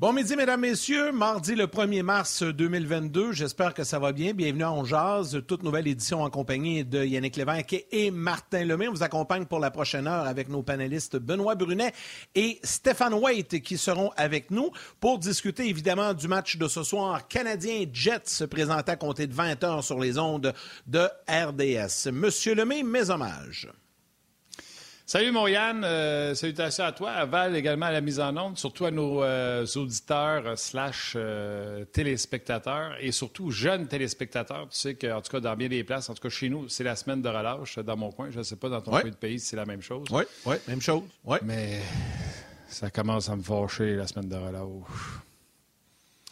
Bon midi, mesdames, messieurs. Mardi le 1er mars 2022. J'espère que ça va bien. Bienvenue à On Jazz, toute nouvelle édition en compagnie de Yannick Lévesque et Martin Lemay. On vous accompagne pour la prochaine heure avec nos panélistes Benoît Brunet et Stéphane White qui seront avec nous pour discuter évidemment du match de ce soir. Canadien Jets se à compter de 20 heures sur les ondes de RDS. Monsieur Lemay, mes hommages. Salut, mon Yann. Euh, salutations à toi, à Val également à la mise en onde, surtout à nos euh, auditeurs euh, slash téléspectateurs et surtout jeunes téléspectateurs. Tu sais qu'en tout cas, dans bien des places, en tout cas chez nous, c'est la semaine de relâche dans mon coin. Je ne sais pas dans ton coin de pays si c'est la même chose. Oui, oui, même chose. Ouais. Mais ça commence à me fâcher la semaine de relâche.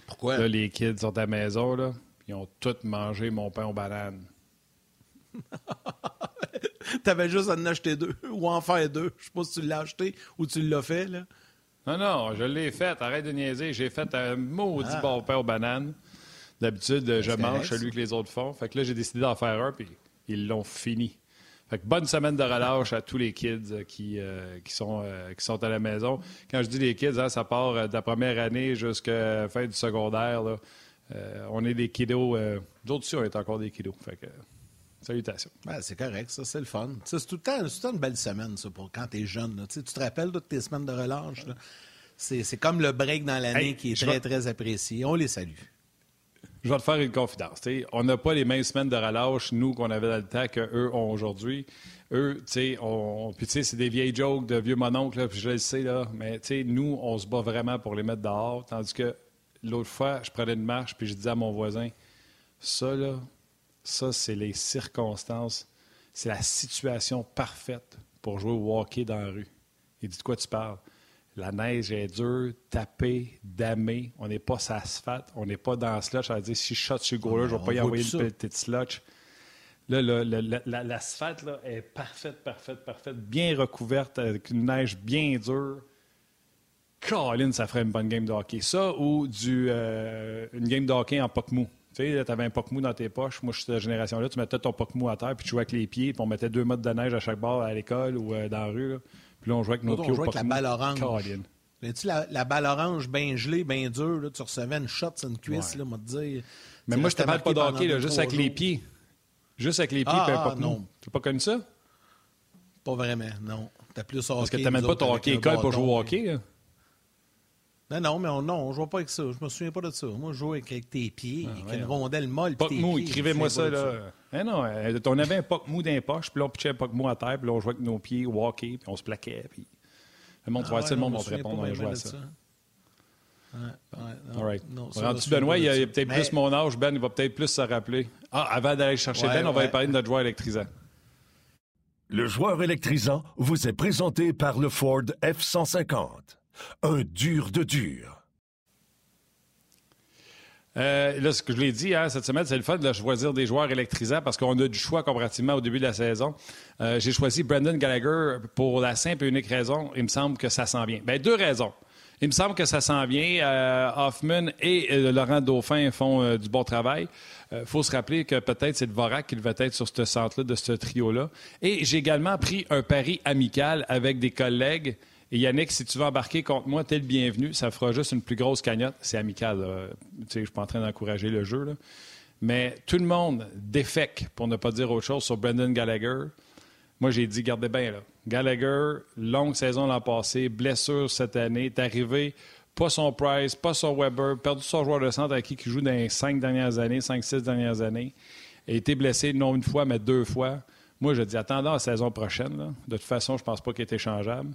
Pourquoi? Là, les kids sont à la maison, là, ils ont tous mangé mon pain aux bananes. T'avais juste à en acheter deux ou en faire deux. Je sais pas si tu l'as acheté ou tu l'as fait, là. Non, non, je l'ai fait. Arrête de niaiser. J'ai fait un maudit ah. bon pain aux bananes. D'habitude, je mange celui que les autres font. Fait que là, j'ai décidé d'en faire un, puis ils l'ont fini. Fait que bonne semaine de relâche à tous les kids qui, euh, qui, sont, euh, qui sont à la maison. Quand je dis les kids, hein, ça part euh, de la première année jusqu'à la fin du secondaire. on est des kiddos. D'autres aussi, on est encore des kiddos. Fait que Salutations. Ben, c'est correct, ça, c'est le fun. C'est tout, le temps une belle semaine, ça, pour quand t'es jeune. Tu te rappelles toutes tes semaines de relâche? C'est comme le break dans l'année qui est très, très apprécié. On les salue. Je vais te faire une confidence. On n'a pas les mêmes semaines de relâche, nous, qu'on avait dans le temps, qu'eux ont aujourd'hui. Eux, tu sais, on... puis tu sais, c'est des vieilles jokes de vieux mononcle, puis je le sais, là, mais tu sais, nous, on se bat vraiment pour les mettre dehors, tandis que l'autre fois, je prenais une marche, puis je disais à mon voisin, ça, là, ça, c'est les circonstances. C'est la situation parfaite pour jouer au hockey dans la rue. Il dit de quoi tu parles? La neige est dure, tapée, damée. On n'est pas sur l'asphalte. On n'est pas dans le slotch. Elle dire si je shot sur le là je ne vais pas y envoyer une petite slotch. Là, l'asphalte là, est parfaite, parfaite, parfaite, bien recouverte avec une neige bien dure. Colin, ça ferait une bonne game de hockey. Ça ou du, euh, une game de hockey en poc mou. Tu sais, avais un poc mou dans tes poches. Moi, je suis de cette génération-là. Tu mettais ton poc mou à terre, puis tu jouais avec les pieds, puis on mettait deux modes de neige à chaque bord à l'école ou euh, dans la rue. Puis là, on jouait avec nos pieds on jouait avec la balle orange. tu la, la, balle orange bien gelée, bien dure, là, tu recevais une shot sur une cuisse, là, moi, te dire. Mais moi, je te parle pas de hockey, juste avec les pieds. Juste avec les pieds, puis un ah, non. Tu n'as pas connu ça? Pas vraiment, non. T'as plus hockey. Parce que tu n'amènes pas ton hockey école pour jouer au hockey, hein? Non, non, mais on, non, on joue pas avec ça. Je me souviens pas de ça. Moi, je joue avec, tes pieds, ah, avec une rondelle molle. Poc mou, écrivez-moi ça, là. Eh non, euh, on avait un poc mou dans les poches, puis là, on pitchait un poc mou à terre, puis là, on jouait avec nos pieds, walkie, puis on se plaquait, puis... Le monde, ah, ouais, le monde va te répondre, on jouer à ça. Ouais, ouais, All right. tu Benoît, il y a, peut-être plus mon âge. Ben, il va peut-être plus se rappeler. Ah, avant d'aller chercher Ben, on va parler de notre joueur électrisant. Le joueur électrisant vous est présenté par le Ford F-150 un dur de dur. Euh, là, ce que je l'ai dit hein, cette semaine, c'est le fun de choisir des joueurs électrisants parce qu'on a du choix comparativement au début de la saison. Euh, j'ai choisi Brendan Gallagher pour la simple et unique raison, il me semble que ça s'en vient. Bien, deux raisons. Il me semble que ça s'en vient. Euh, Hoffman et Laurent Dauphin font du bon travail. Il faut se rappeler que peut-être c'est Dvorak qui va être sur ce centre-là, de ce trio-là. Et j'ai également pris un pari amical avec des collègues et Yannick, si tu veux embarquer contre moi, t'es le bienvenu. Ça fera juste une plus grosse cagnotte. C'est amical. Je suis pas en train d'encourager le jeu. Mais tout le monde défèque, pour ne pas dire autre chose, sur Brendan Gallagher. Moi, j'ai dit, gardez bien, là. Gallagher, longue saison l'an passé, blessure cette année, est arrivé, pas son Price, pas son Weber, perdu son joueur de centre à qui joue dans les cinq dernières années, cinq, six dernières années, a été blessé non une fois, mais deux fois. Moi, je dis, attendons la saison prochaine. De toute façon, je pense pas qu'il est échangeable.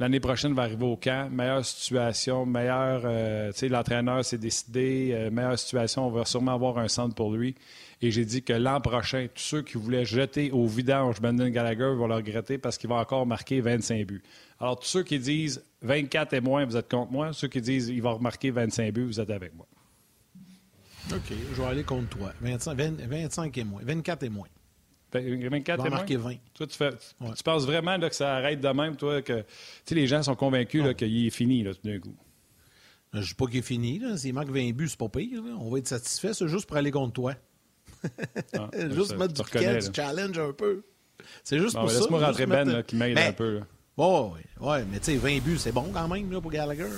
L'année prochaine va arriver au camp, meilleure situation, meilleure. Euh, tu sais, l'entraîneur s'est décidé, euh, meilleure situation, on va sûrement avoir un centre pour lui. Et j'ai dit que l'an prochain, tous ceux qui voulaient jeter au vidange Brendan Gallagher vont le regretter parce qu'il va encore marquer 25 buts. Alors, tous ceux qui disent 24 et moins, vous êtes contre moi. Ceux qui disent qu'il va remarquer 25 buts, vous êtes avec moi. OK, je vais aller contre toi. 25, 25 et moins. 24 et moins. 24 Il va et marquer moins. 20. Toi, tu, fais, tu penses vraiment là, que ça arrête de même, toi, que les gens sont convaincus là, qu'il est fini là, tout d'un coup? Je ne dis pas qu'il est fini. S'il manque 20 buts, c'est pas pire. Là. On va être satisfait. C'est juste pour aller contre toi. Ah, juste ça, mettre tu du piquet, reconnais, du challenge un peu. C'est juste Bon, pour ben, ça. Laisse-moi juste rentrer Ben qui m'aide Ben, un peu. Là. Ouais, mais tu sais, 20 buts, c'est bon quand même là, pour Gallagher. là.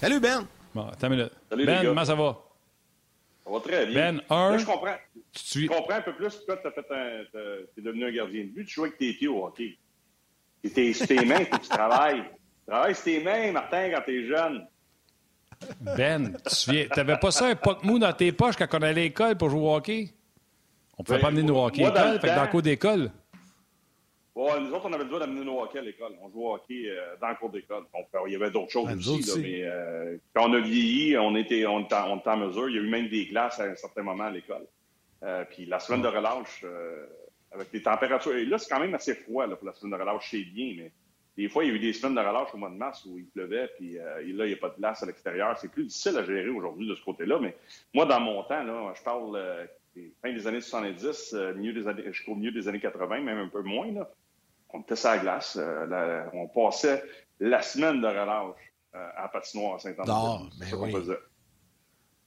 Salut Ben! Bon, attends une minute. Salut, ben, comment ça va? Ça va très bien. Ben, un, Là, je comprends. Tu comprends un peu plus pourquoi tu es devenu un gardien de but. Tu joues avec tes pieds au hockey. C'est tes, tes mains, faut que tu travailles. Tu travailles sur tes mains, Martin, quand tu es jeune. Ben, tu t'avais pas ça un poc mou dans tes poches quand on allait à l'école pour jouer au hockey? On pouvait Ben, pas amener nos hockey à l'école, le fait que dans le cours d'école. Ouais, nous autres, on avait le droit d'amener nos hockey à l'école. On jouait au hockey euh, dans le cours d'école. Il y avait d'autres choses nous aussi. autres là, aussi. mais euh, quand on a vieilli, on était, on, était en, on était en mesure. Il y a eu même des glaces à un certain moment à l'école. Euh, puis la semaine de relâche, euh, avec les températures. Et là, c'est quand même assez froid là, pour la semaine de relâche, c'est bien, mais des fois, il y a eu des semaines de relâche au mois de mars où il pleuvait, puis euh, et là, il n'y a pas de glace à l'extérieur. C'est plus difficile à gérer aujourd'hui de ce côté-là. Mais moi, dans mon temps, là, je parle euh, des fin des années 70, euh, milieu des années, jusqu'au milieu des années 80, même un peu moins. Là, on était sur la glace. la- on passait la semaine de relâche à la patinoire à Saint-André. Ça qu'on oui.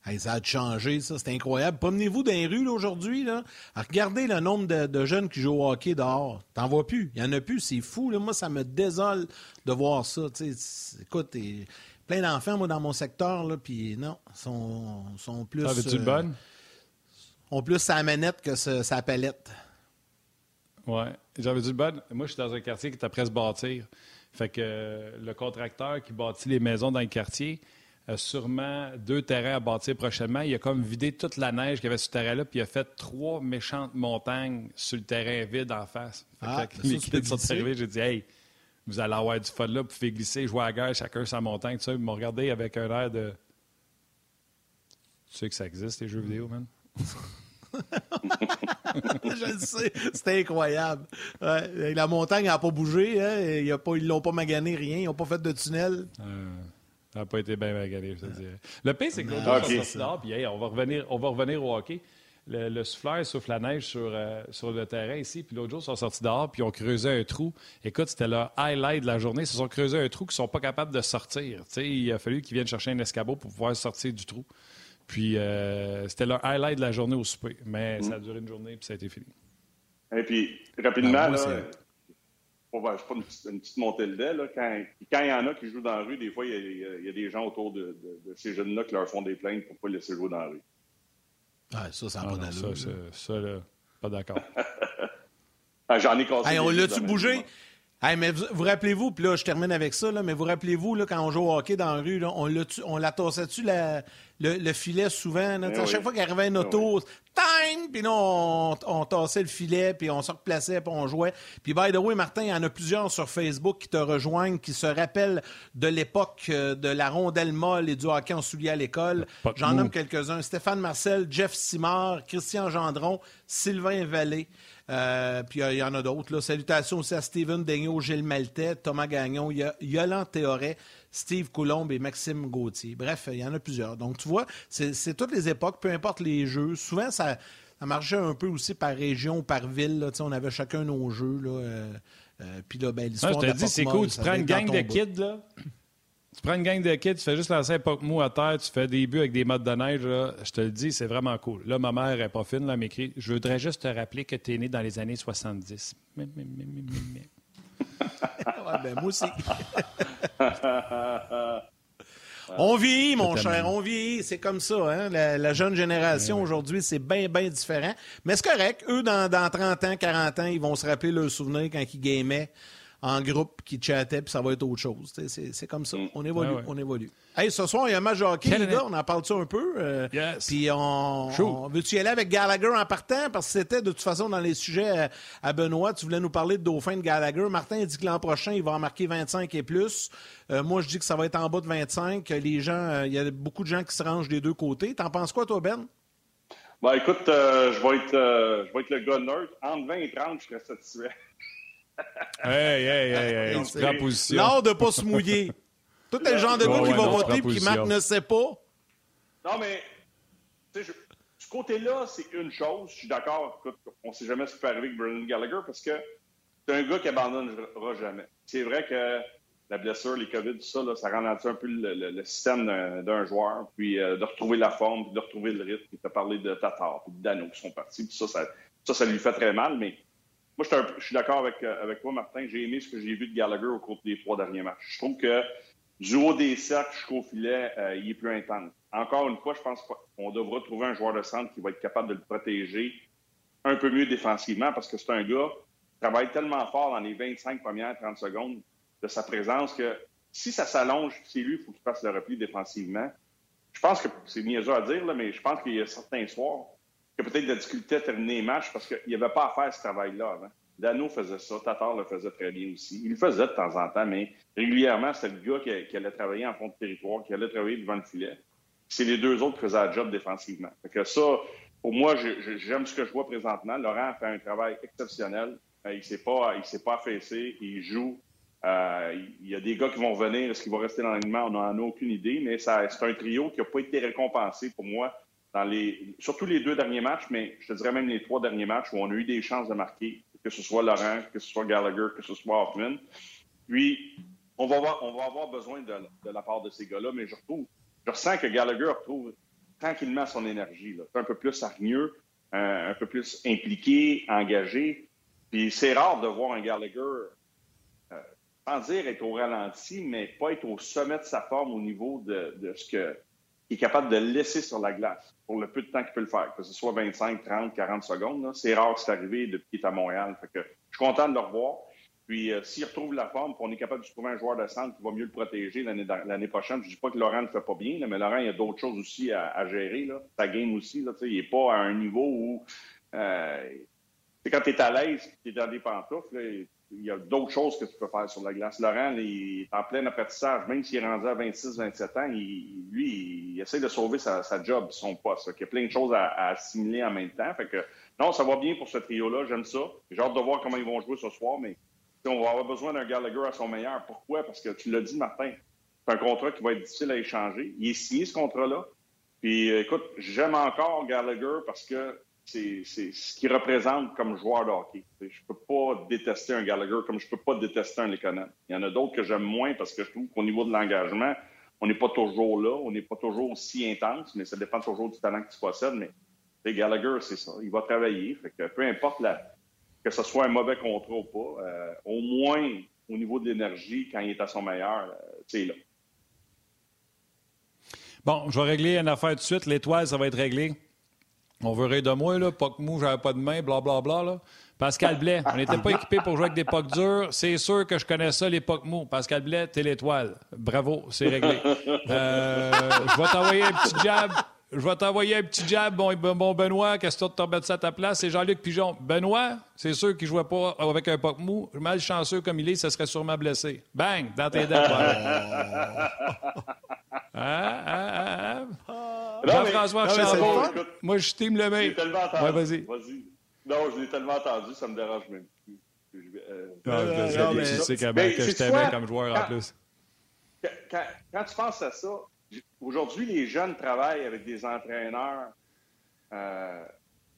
Hey, ça a changé, ça. C'est incroyable. Promenez-vous dans les rues là, aujourd'hui. Là. Regardez le nombre de, de jeunes qui jouent au hockey dehors. T'en vois plus. Il n'y en a plus. C'est fou. Là. Moi, ça me désole de voir ça. Écoute, et plein d'enfants, moi, dans mon secteur, là, puis non, sont, sont plus. Ah, euh, bonne? ont plus sa manette que sa, sa palette. Ouais. J'avais du bon. Moi, je suis dans un quartier qui est après se bâtir. Fait que euh, le contracteur qui bâtit les maisons dans le quartier sûrement deux terrains à bâtir prochainement. Il a comme vidé toute la neige qu'il y avait sur ce terrain-là, puis il a fait trois méchantes montagnes sur le terrain vide en face. Fait Ah, mes kids sont arrivés, j'ai dit Hey, vous allez avoir du fun là, puis faire glisser, jouer à la guerre, chacun sa montagne, tout ça. Ils m'ont regardé avec un air de. Tu sais que ça existe, les jeux vidéo, man? Je le sais. C'était incroyable. Ouais, la montagne n'a pas bougé. Hein. Il y a pas, ils l'ont pas magané, rien. Ils n'ont pas fait de tunnel. Euh, ça n'a pas été bien magané, je te dirais. Le pire, c'est que l'autre Ah, jour, ok. on puis hey, on, va revenir, on va revenir au hockey. Le, le souffleur souffle la neige sur, euh, sur le terrain ici, puis l'autre jour, ils sont sortis dehors, puis ils ont creusé un trou. Écoute, c'était leur highlight de la journée. Ils se sont creusé un trou qu'ils ne sont pas capables de sortir. Il a fallu qu'ils viennent chercher un escabeau pour pouvoir sortir du trou. Puis euh, c'était leur highlight de la journée au souper. Mais ça a duré une journée, puis ça a été fini. Et puis, rapidement, Ben, moi, là, pas une petite, une petite montée de lait. Là, quand, quand il y en a qui jouent dans la rue, des fois, il y a, il y des gens autour de, de- de ces jeunes-là qui leur font des plaintes pour ne pas les laisser jouer dans la rue. Ouais, ça, ça n'a Ah pas d'allure. ça, là. ça, ça, là, pas d'accord. Ah, J'en ai cassé. Hey, on l'a-tu bougé? Hey, mais vous, vous rappelez-vous, puis là, je termine avec ça, là, mais vous rappelez-vous, là, quand on joue au hockey dans la rue, là, on, la tassait-tu le, le filet souvent? là? Sais, à Eh chaque fois qu'il arrivait une auto, time! Puis là, on, on tassait le filet, puis on se replaçait, puis on jouait. Puis, by the way, Martin, il y en a plusieurs sur Facebook qui te rejoignent, qui se rappellent de l'époque euh, de la rondelle molle et du hockey en souliers à l'école. J'en nomme quelques-uns. Stéphane Marcel, Jeff Simard, Christian Gendron, Sylvain Vallée. Euh, puis il y en a d'autres. Salutations aussi à Steven Daigneault, Gilles Maltais, Thomas Gagnon, Yolande Théoret, Steve Coulombe et Maxime Gauthier. Bref, il y en a plusieurs. Donc, tu vois, c'est toutes les époques, peu importe les jeux. Souvent, ça, ça marchait un peu aussi par région ou par ville. là. On avait chacun nos jeux. Là, euh, euh, puis là, ben, l'histoire je te dis, c'est cool. Tu prends une gang de kids, là. Tu prends une gang de kids, tu fais juste lancer un poc mou à terre, tu fais des buts avec des modes de neige, là. Je te le dis, c'est vraiment cool. Là, ma mère n'est pas fine, là, elle m'écrit Je voudrais juste te rappeler que tu es né dans les années 70. Mais, mais, mais, mais, mais, mais. Ouais, ben, moi aussi. On vieillit, mon cher, on vieillit. C'est comme ça. Hein? La, la jeune génération aujourd'hui, c'est bien, bien différent. Mais c'est correct. Eux, dans, dans 30 ans, 40 ans, ils vont se rappeler leurs souvenirs quand ils gamaient en groupe, qui chattaient, puis ça va être autre chose. C'est comme ça. On évolue, Ouais, ouais. on évolue. Hey, ce soir, il y a un match de hockey, les gars. On en parle-tu un peu? Euh, Yes. Puis on, on- Veux-tu y aller avec Gallagher en partant? Parce que c'était de toute façon dans les sujets à, à Benoît. Tu voulais nous parler de Dauphin de Gallagher. Martin dit que l'an prochain, il va en marquer 25 et plus. Euh, moi, je dis que ça va être en bas de 25. Les gens, euh, il y a beaucoup de gens qui se rangent des deux côtés. T'en penses quoi, toi, Ben? Ben, écoute, euh, je, vais être, euh, je vais être le gars neutre. Entre 20 et 30, je serais satisfait. Hey, hey, hey, hey, tu C'est prends position. L'art de pas se mouiller. Toi, t'es le genre de gars qui va voter puis qui. Marc ne sait pas. Non, mais tu sais, je, je côté-là, c'est une chose. Je suis d'accord. On ne sait jamais ce qui peut arriver avec Brendan Gallagher parce que c'est un gars qui abandonnera jamais. C'est vrai que la blessure, les COVID, tout ça, ça ralentit un peu le, système d'un joueur, puis euh, de retrouver la forme, puis de retrouver le rythme. Tu as parlé de Tatar, puis de Dano qui sont partis, puis ça, ça, ça, lui fait très mal, mais moi, je suis d'accord avec, euh, avec toi, Martin. J'ai aimé ce que j'ai vu de Gallagher au cours des trois derniers matchs. Je trouve que du haut des cercles jusqu'au filet, euh, il est plus intense. Encore une fois, je pense qu'on devra trouver un joueur de centre qui va être capable de le protéger un peu mieux défensivement parce que c'est un gars qui travaille tellement fort dans les 25 premières 30 secondes de sa présence que si ça s'allonge, c'est lui, il faut qu'il fasse le repli défensivement. Je pense que c'est niaiseux à dire, mais je pense qu'il y a certains soirs qu'il y a peut-être de la difficulté à terminer les matchs parce qu'il n'y avait pas à faire ce travail-là avant. Dano faisait ça, Tatar le faisait très bien aussi. Il le faisait de temps en temps, mais régulièrement, c'était le gars qui, allait travailler en fond de territoire, qui allait travailler devant le filet. C'est les deux autres qui faisaient le job défensivement. Fait que ça, pour moi, j'aime ce que je vois présentement. Laurent fait un travail exceptionnel. Euh, il ne s'est pas, il s'est pas affaissé, il joue. Euh, il y a des gars qui vont venir. Est-ce qu'il va rester dans l'alignement? On n'en a aucune idée, mais c'est un trio qui n'a pas été récompensé pour moi surtout les deux derniers matchs, mais je te dirais même les trois derniers matchs où on a eu des chances de marquer que ce soit Laurent, que ce soit Gallagher, que ce soit Hoffman. Puis, on va avoir, besoin de, la part de ces gars-là, mais je retrouve, je ressens que Gallagher retrouve tranquillement son énergie. Là. Un peu plus hargneux, un, peu plus impliqué, engagé. Puis c'est rare de voir un Gallagher, euh, sans dire être au ralenti, mais pas être au sommet de sa forme au niveau de ce que est capable de laisser sur la glace pour le peu de temps qu'il peut le faire, que ce soit 25, 30, 40 secondes. C'est rare que c'est arrivé depuis qu'il est à Montréal. je suis content de le revoir. Puis euh, s'il retrouve la forme, on est capable de trouver un joueur de centre qui va mieux le protéger l'année prochaine. Je dis pas que Laurent ne fait pas bien, mais Laurent, il y a d'autres choses aussi à, gérer. Là. Sa game aussi, il n'est pas à un niveau où... Euh, quand tu es à l'aise, tu es dans des pantoufles, il y a d'autres choses que tu peux faire sur la glace. Laurent, il est en plein apprentissage. Même s'il est rendu à 26-27 ans, lui, il essaie de sauver sa, job, son poste. Il y a plein de choses à, assimiler en même temps. Fait que, non, ça va bien pour ce trio-là. J'aime ça. J'ai hâte de voir comment ils vont jouer ce soir, mais on va avoir besoin d'un Gallagher à son meilleur. Pourquoi? Parce que tu l'as dit, Martin, c'est un contrat qui va être difficile à échanger. Il est signé, ce contrat-là. Puis, écoute, j'aime encore Gallagher parce que c'est ce qu'il représente comme joueur de hockey. Je ne peux pas détester un Gallagher comme je ne peux pas détester un Lekonen. Il y en a d'autres que j'aime moins parce que je trouve qu'au niveau de l'engagement, on n'est pas toujours là, on n'est pas toujours aussi intense, mais ça dépend toujours du talent que tu possèdes. Mais Gallagher, c'est ça. Il va travailler. peu importe que ce soit un mauvais contrat ou pas, euh, au moins au niveau de l'énergie, quand il est à son meilleur, c'est euh, là. Bon, je vais régler une affaire tout de suite. L'étoile, ça va être réglé. On veut rire de moi, là. Puck mou, j'avais pas de main, blablabla. Bla, bla, là. Pascal Blais, on n'était pas équipé pour jouer avec des pucks durs. C'est sûr que je connais ça, les mous. Pascal Blais, t'es l'étoile. Bravo, c'est réglé. Euh, je vais t'envoyer un petit jab. Je vais t'envoyer un petit jab, bon, bon Benoît, qu'est-ce que tu te remettre ça à ta place? C'est Jean-Luc Pigeon. Benoît, c'est sûr qu'il ne jouait pas avec un puck mou. Malchanceux comme il est, ça serait sûrement blessé. Bang! Dans tes dents. Hein? Hein? Hein? Jean-François Chambon. Moi, je t'aime le mec. tellement entendu. Ouais, vas-y. Vas-y. Non, je l'ai tellement entendu, ça me dérange même plus. Euh... Non, je sais, que je t'aimais comme joueur en plus. Quand, quand, tu penses à ça, aujourd'hui, les jeunes travaillent avec des entraîneurs euh,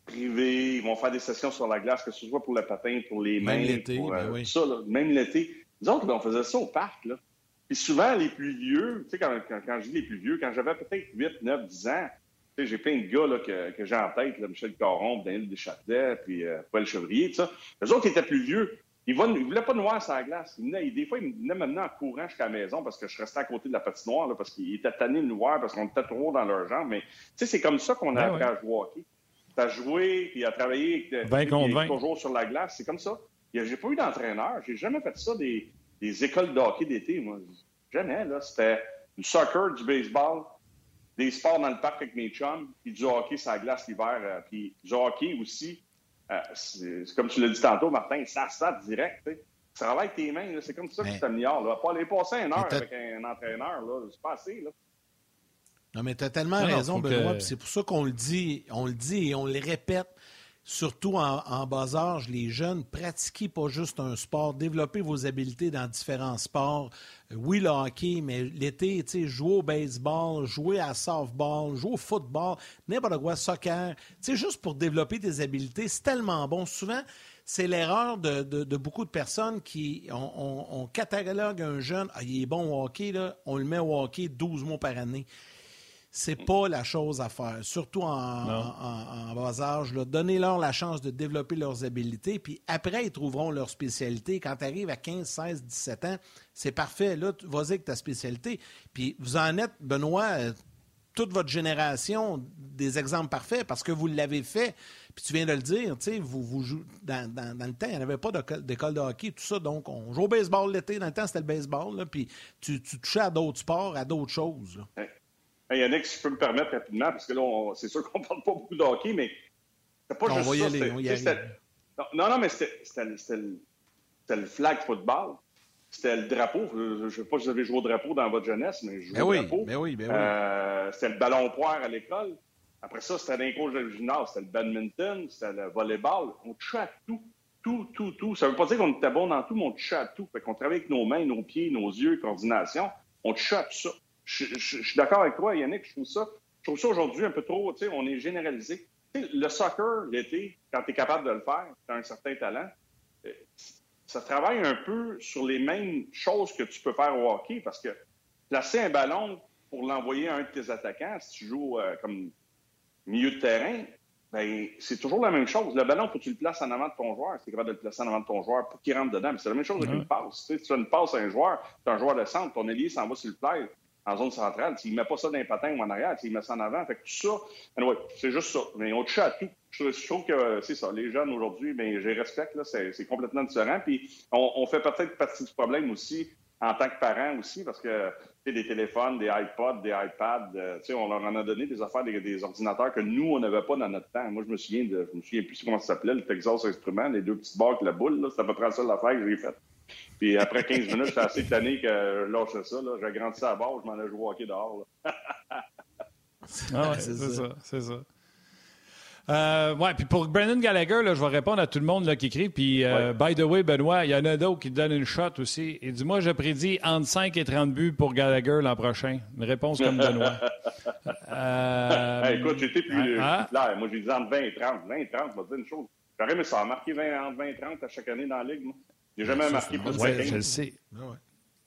privés, ils vont faire des sessions sur la glace, que ce soit pour le patin, pour les mains. Même l'été, ben euh, oui. ça, là, même l'été. Nous autres, on faisait ça au parc. Là. Puis souvent, les plus vieux, tu sais, quand, quand, je dis les plus vieux, quand j'avais peut-être 8, 9, 10 ans, tu sais, j'ai plein de gars là, que, que j'ai en tête, là, Michel Caron, Daniel Deschâtelet, puis euh, Paul Chevrier, tout ça. Eux autres étaient plus vieux. Ils ne voulaient pas noir sur la glace. Ils des fois, ils venaient maintenant en courant jusqu'à la maison parce que je restais à côté de la patinoire, là, parce qu'ils étaient tannés de noir, parce qu'on était trop dans leur jambe. Mais tu sais, c'est comme ça qu'on a ben appris à jouer au hockey. à jouer, puis à travailler avec 20 contre 20. toujours sur la glace. C'est comme ça. J'ai pas eu d'entraîneur. J'ai jamais fait ça des, des écoles de hockey d'été, moi. Jamais, là. C'était du soccer, du baseball, des sports dans le parc avec mes chums, puis du hockey sur la glace l'hiver, euh, puis du hockey aussi. Euh, c'est comme tu l'as dit tantôt, Martin, ça se direct. Tu travailles tes mains, c'est comme ça que tu t'améliores. Pas aller passer une heure avec un entraîneur, c'est pas assez. Là. Non, mais tu as tellement raison, Benoît, c'est pour ça qu'on le dit, on le dit et on le répète. Surtout en, bas âge, les jeunes, pratiquez pas juste un sport, développez vos habiletés dans différents sports. Euh, oui, le hockey, mais l'été, jouer au baseball, jouer à softball, jouer au football, n'importe quoi, soccer, juste pour développer tes habiletés, c'est tellement bon. Souvent, c'est l'erreur de, beaucoup de personnes qui on, catalogue un jeune, ah, il est bon au hockey, là, on le met au hockey 12 mois par année c'est pas la chose à faire, surtout en, bas âge. Donnez-leur la chance de développer leurs habiletés, puis après, ils trouveront leur spécialité. Quand tu arrives à 15, 16, 17 ans, c'est parfait. Là, vas-y avec ta spécialité. Puis vous en êtes, Benoît, euh, toute votre génération, des exemples parfaits parce que vous l'avez fait. Puis tu viens de le dire, tu sais, vous, vous jouez, dans, le temps, il n'y avait pas d'école de hockey, tout ça. Donc, on joue au baseball l'été. Dans le temps, c'était le baseball. puis tu, touchais à d'autres sports, à d'autres choses. Hey, Yannick, si je peux me permettre rapidement, parce que là, c'est sûr qu'on ne parle pas beaucoup de hockey, mais c'est pas juste ça. non, non, mais c'était le, flag football. C'était le drapeau. Je ne sais pas si vous avez joué au drapeau dans votre jeunesse, mais je jouais ben au drapeau. Ben oui, ben oui. Euh, c'était le ballon poire à l'école. Après ça, c'était l'incoach de gymnase. C'était le badminton, c'était le volleyball. On touchait à tout. Tout, tout, tout. Ça ne veut pas dire qu'on était bon dans tout, mais on touchait à tout. Fait qu'on travaillait avec nos mains, nos pieds, nos yeux, coordination. On touchait à tout ça je, suis d'accord avec toi, Yannick. Je trouve ça, je trouve ça aujourd'hui un peu trop, tu sais, on est généralisé. le soccer, l'été, quand tu es capable de le faire, tu as un certain talent, euh, ça travaille un peu sur les mêmes choses que tu peux faire au hockey parce que placer un ballon pour l'envoyer à un de tes attaquants, si tu joues euh, comme milieu de terrain, ben, c'est toujours la même chose. Le ballon, faut que tu le places en avant de ton joueur. C'est capable de le placer en avant de ton joueur pour qu'il rentre dedans. C'est la même chose avec une passe. Tu, sais, tu as une passe à un joueur, tu as un joueur de centre, ton ailier s'en va sur le play en zone centrale. S'il ne met pas ça dans les patins ou en arrière, il met ça en avant. Fait que tout ça, anyway, c'est juste ça. Mais on touche à tout. Je, trouve que c'est ça. Les jeunes aujourd'hui, ben, je les respecte, là, c'est, complètement différent. Puis on, fait peut-être partie du problème aussi en tant que parents aussi, parce que des téléphones, des iPods, des iPads, euh, on leur en a donné des affaires, des, ordinateurs que nous, on n'avait pas dans notre temps. Moi, je me souviens de, je me souviens plus comment ça s'appelait, le Texas Instrument, les deux petites barres avec la boule, c'est à peu près ça l'affaire que j'ai faite. Puis après 15 minutes, j'étais assez tanné que je lâchais ça. J'ai grandi à bord, je m'en ai joué au hockey dehors. ah ouais, c'est ça. C'est ça. Euh, ouais, puis pour Brendan Gallagher, là, je vais répondre à tout le monde là, qui écrit. Puis, euh, by the way, Benoît, il y en a d'autres qui donne une shot aussi. Et dis-moi, je prédis entre 5 et 30 buts pour Gallagher l'an prochain. Une réponse comme Benoît. euh, écoute, j'étais plus, ah, clair. Moi, j'ai dit entre 20 et 30. 20 et 30, je vais te dire une chose. J'aurais aimé ça, marquer 20, entre 20 et 30 à chaque année dans la Ligue. Moi. J'ai jamais marqué plus de Oui, je le sais. Ah